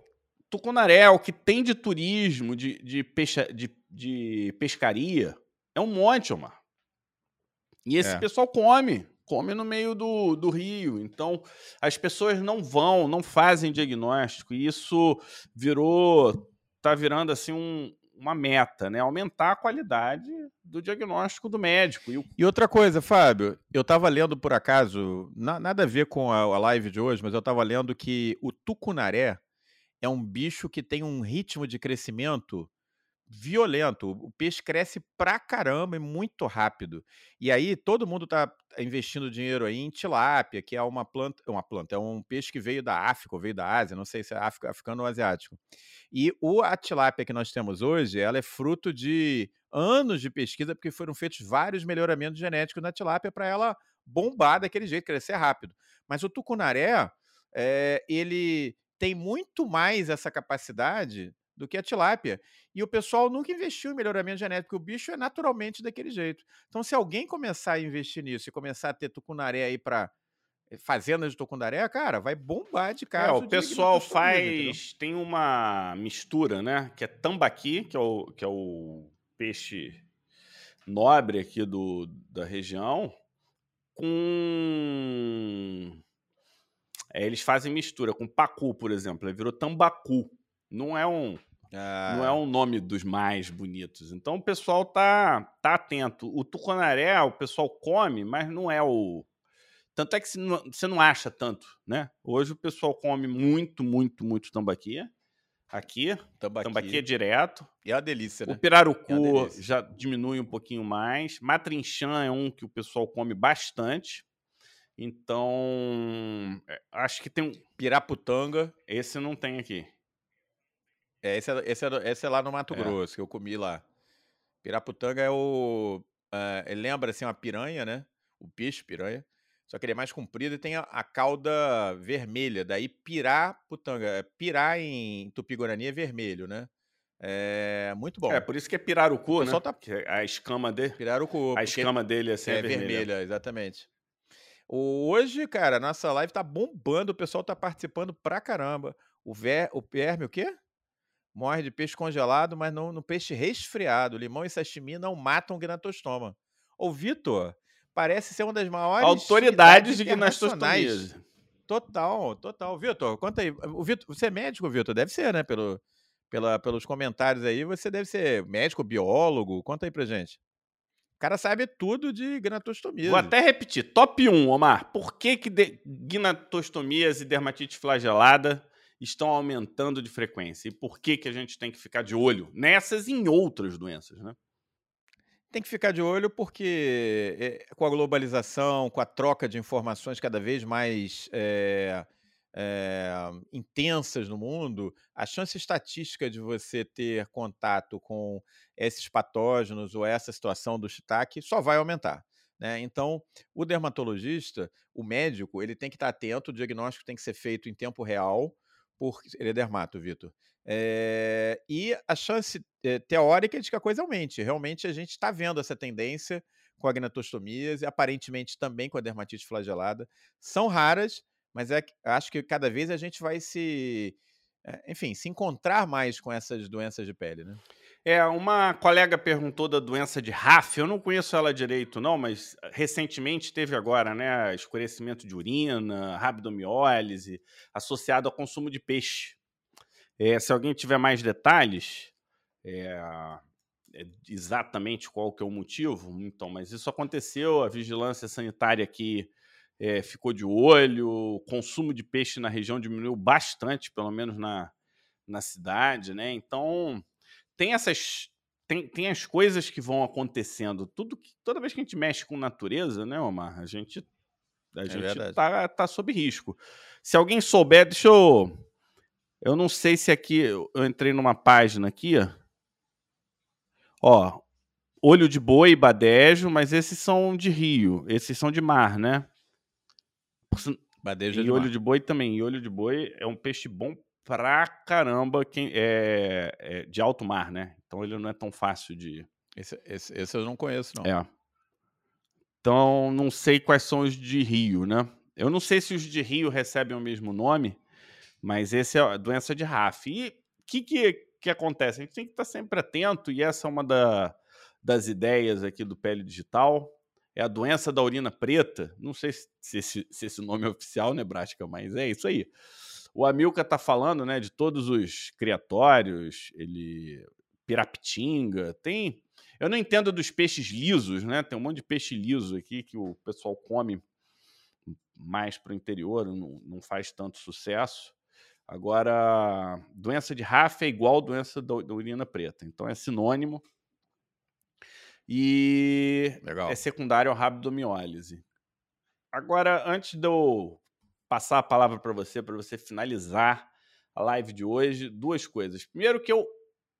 Tucunaré, o que tem de turismo, de, de, pecha, de, de pescaria, é um monte, Omar. E esse é. pessoal come, come no meio do, do rio. Então, as pessoas não vão, não fazem diagnóstico. E isso virou, tá virando assim um, uma meta, né? Aumentar a qualidade do diagnóstico do médico. E, o... e outra coisa, Fábio, eu estava lendo por acaso, na, nada a ver com a, a live de hoje, mas eu estava lendo que o tucunaré é um bicho que tem um ritmo de crescimento violento. O peixe cresce pra caramba e muito rápido. E aí todo mundo tá investindo dinheiro aí em tilápia, que é uma planta, uma planta, é um peixe que veio da África, ou veio da Ásia, não sei se é africano ou asiático. E o, a tilápia que nós temos hoje, ela é fruto de anos de pesquisa, porque foram feitos vários melhoramentos genéticos na tilápia para ela bombar daquele jeito, crescer rápido. Mas o tucunaré, é, ele tem muito mais essa capacidade do que a tilápia. E o pessoal nunca investiu em melhoramento genético, porque o bicho é naturalmente daquele jeito. Então, se alguém começar a investir nisso e começar a ter tucunaré aí para eh, fazendas de tucunaré, cara, vai bombar de casa. É, o pessoal faz. Tem uma mistura, né? Que é tambaqui, que é o, que é o peixe nobre aqui do, da região, com. É, eles fazem mistura com pacu, por exemplo. Ele virou tambacu. Não é um. Ah. Não é um nome dos mais bonitos. Então o pessoal tá, tá atento. O tucunaré, o pessoal come, mas não é o tanto é que você não acha tanto, né? Hoje o pessoal come muito, muito, muito tambaqui. Aqui, tambaqui, tambaqui é direto. É uma delícia, né? O pirarucu é já diminui um pouquinho mais. Matrinchã é um que o pessoal come bastante. Então, é, acho que tem um... Piraputanga. Esse não tem aqui. É, esse, é, esse, é, esse é lá no Mato é. Grosso, que eu comi lá. Piraputanga é o... Uh, ele lembra, assim, uma piranha, né? O peixe piranha só que ele é mais comprido e tem a, a cauda vermelha. Daí pirá-putanga. É, pirá em tupi-guarani é vermelho, né? É muito bom. É, por isso que é pirarucu, né? Tá... A escama dele. Pirarucu. A escama dele assim, é, é vermelha. vermelha. exatamente. Hoje, cara, nossa live tá bombando, o pessoal tá participando pra caramba. O, ver, o Perme, o quê? Morre de peixe congelado, mas não no peixe resfriado. Limão e sashimi não matam gnatostoma. Ô, Vitor, parece ser uma das maiores autoridades de gnastostomia. Total, total. Vitor, conta aí. O Vitor, você é médico, Vitor? Deve ser, né? Pelo, pela, pelos comentários aí, você deve ser médico, biólogo. Conta aí pra gente. O cara sabe tudo de gnatostomias. Vou até repetir. Top 1, Omar. Por que, que de... gnatostomias e dermatite flagelada estão aumentando de frequência? E por que, que a gente tem que ficar de olho nessas e em outras doenças, né? Tem que ficar de olho porque é, com a globalização, com a troca de informações cada vez mais é, é, intensas no mundo, a chance estatística de você ter contato com esses patógenos ou essa situação do shiitake só vai aumentar. Né? Então, o dermatologista, o médico, ele tem que estar atento, o diagnóstico tem que ser feito em tempo real, porque ele é dermato, Vitor. É, e a chance é, teórica é de que a coisa aumente. Realmente a gente está vendo essa tendência com agnatostomias e aparentemente também com a dermatite flagelada. São raras, mas é, acho que cada vez a gente vai se, é, enfim, se encontrar mais com essas doenças de pele, né? É, uma colega perguntou da doença de RAF, eu não conheço ela direito não, mas recentemente teve agora, né, escurecimento de urina, rabdomiólise, associado ao consumo de peixe. É, se alguém tiver mais detalhes, é, é exatamente qual que é o motivo, então, mas isso aconteceu, a vigilância sanitária aqui é, ficou de olho, o consumo de peixe na região diminuiu bastante, pelo menos na, na cidade, né? Então, tem essas. Tem, tem as coisas que vão acontecendo. Tudo que, toda vez que a gente mexe com natureza, né, Omar? A gente, a é gente tá, tá sob risco. Se alguém souber, deixa eu. Eu não sei se aqui. Eu entrei numa página aqui. Ó. Olho de boi e badejo, mas esses são de rio. Esses são de mar, né? Badeja e de olho mar. de boi também. E olho de boi é um peixe bom pra caramba quem, é, é, de alto mar, né? Então ele não é tão fácil de. Esse, esse, esse eu não conheço, não. É. Então não sei quais são os de rio, né? Eu não sei se os de rio recebem o mesmo nome, mas esse é a doença de RAF. E o que, que, que acontece? A gente tem que estar sempre atento, e essa é uma da, das ideias aqui do Pele Digital é a doença da urina preta. Não sei se esse, se esse nome é oficial, Nebraska, mas é isso aí. O Amilcar está falando né, de todos os criatórios, ele pirapitinga, tem. Eu não entendo dos peixes lisos, né? Tem um monte de peixe liso aqui que o pessoal come mais para o interior, não, não faz tanto sucesso. Agora, doença de Rafa é igual doença da, da urina preta, então é sinônimo e Legal. é secundário ao rabdomiólise. Agora, antes de eu passar a palavra para você, para você finalizar a live de hoje, duas coisas. Primeiro que eu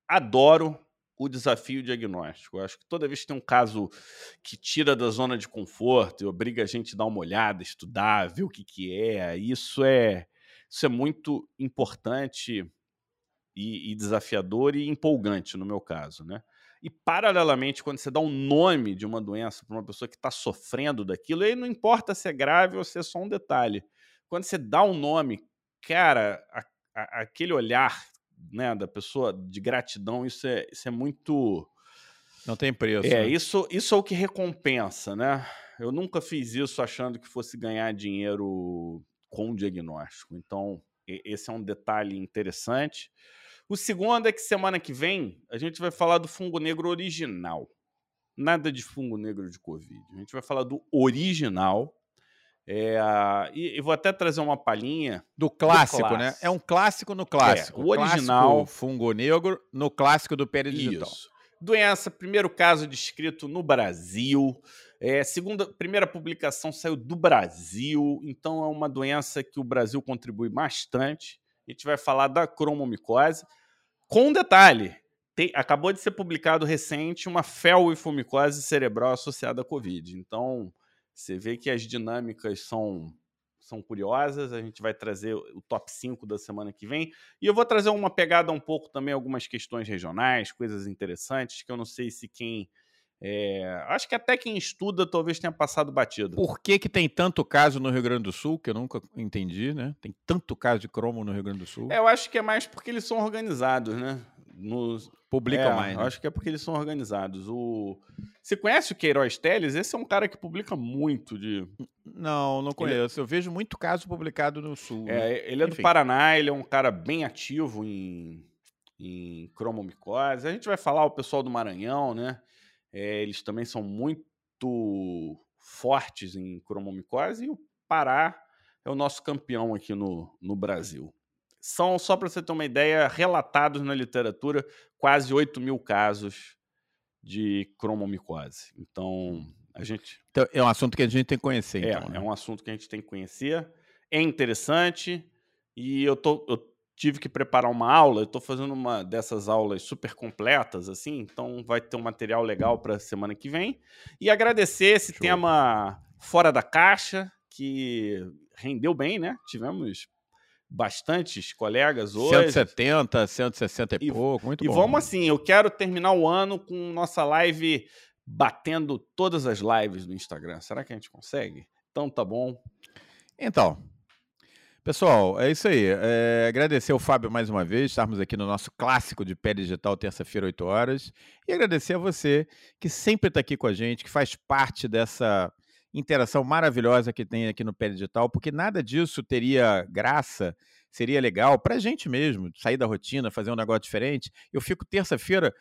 adoro o desafio diagnóstico. Eu acho que toda vez que tem um caso que tira da zona de conforto e obriga a gente a dar uma olhada, estudar, ver o que, que é, isso é isso é muito importante e, e desafiador e empolgante no meu caso, né? E, paralelamente, quando você dá um nome de uma doença para uma pessoa que está sofrendo daquilo, aí não importa se é grave ou se é só um detalhe. Quando você dá um nome, cara, a, a, aquele olhar né, da pessoa de gratidão, isso é, isso é muito. Não tem preço. É, né? isso, isso é o que recompensa, né? Eu nunca fiz isso achando que fosse ganhar dinheiro com diagnóstico. Então, esse é um detalhe interessante. O segundo é que semana que vem a gente vai falar do fungo negro original. Nada de fungo negro de Covid. A gente vai falar do original. É, e, e, vou até trazer uma palhinha. Do clássico, do né? É um clássico no clássico. É, o original. Clássico fungo negro no clássico do Pérez Digital. Isso. Doença, primeiro caso descrito no Brasil. É, segunda, primeira publicação saiu do Brasil, então é uma doença que o Brasil contribui bastante. A gente vai falar da cromomicose. Com um detalhe, tem, acabou de ser publicado recente uma felwifomicose cerebral associada à Covid. Então, você vê que as dinâmicas são, são curiosas. A gente vai trazer o top 5 da semana que vem. E eu vou trazer uma pegada um pouco também, algumas questões regionais, coisas interessantes, que eu não sei se quem. É, acho que até quem estuda talvez tenha passado batido. Por que, que tem tanto caso no Rio Grande do Sul, que eu nunca entendi, né? Tem tanto caso de cromo no Rio Grande do Sul. É, eu acho que é mais porque eles são organizados, né? Nos, Publicam é, mais. Né? Acho que é porque eles são organizados. O... Você conhece o Queiroz Teles? Esse é um cara que publica muito de. Não, não conheço. Ele... Eu vejo muito caso publicado no Sul. É, né? ele é Enfim. do Paraná, ele é um cara bem ativo em, em cromomicose. A gente vai falar o pessoal do Maranhão, né? É, eles também são muito fortes em cromomicose e o Pará é o nosso campeão aqui no, no Brasil. São, só para você ter uma ideia, relatados na literatura quase 8 mil casos de cromomicose. Então, a gente. Então, é um assunto que a gente tem que conhecer. É, então, né? é um assunto que a gente tem que conhecer. É interessante. E eu, tô, eu tive que preparar uma aula. Eu estou fazendo uma dessas aulas super completas, assim. Então, vai ter um material legal para semana que vem. E agradecer esse Show. tema fora da caixa, que rendeu bem, né? Tivemos bastantes colegas hoje. 170, 160 e, e pouco, muito e bom. E vamos assim, eu quero terminar o ano com nossa live batendo todas as lives do Instagram. Será que a gente consegue? Então tá bom. Então, pessoal, é isso aí. É, agradecer ao Fábio mais uma vez, estarmos aqui no nosso clássico de pé digital, terça-feira, 8 horas. E agradecer a você que sempre está aqui com a gente, que faz parte dessa interação maravilhosa que tem aqui no Pé Digital, porque nada disso teria graça, seria legal para a gente mesmo, sair da rotina, fazer um negócio diferente. Eu fico terça-feira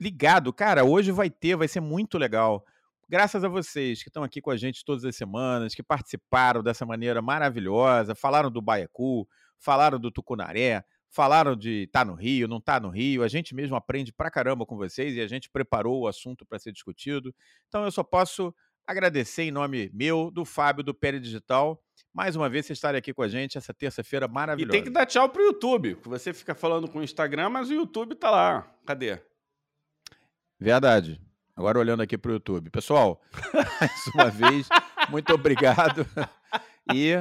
ligado, cara, hoje vai ter, vai ser muito legal. Graças a vocês que estão aqui com a gente todas as semanas, que participaram dessa maneira maravilhosa, falaram do Baiacu, falaram do Tucunaré, falaram de tá no Rio, não tá no Rio. A gente mesmo aprende pra caramba com vocês e a gente preparou o assunto para ser discutido. Então eu só posso agradecer em nome meu, do Fábio, do Pere Digital. Mais uma vez, vocês estarem aqui com a gente essa terça-feira maravilhosa. E tem que dar tchau pro YouTube. Você fica falando com o Instagram, mas o YouTube tá lá. Cadê? Verdade. Agora olhando aqui pro YouTube. Pessoal, mais uma vez, muito obrigado. E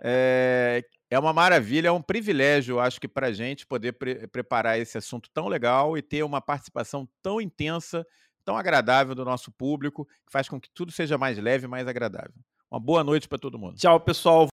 é, é, uma maravilha, é um privilégio, acho que, para a gente poder pre preparar esse assunto tão legal e ter uma participação tão intensa tão agradável do nosso público, que faz com que tudo seja mais leve e mais agradável. Uma boa noite para todo mundo. Tchau, pessoal.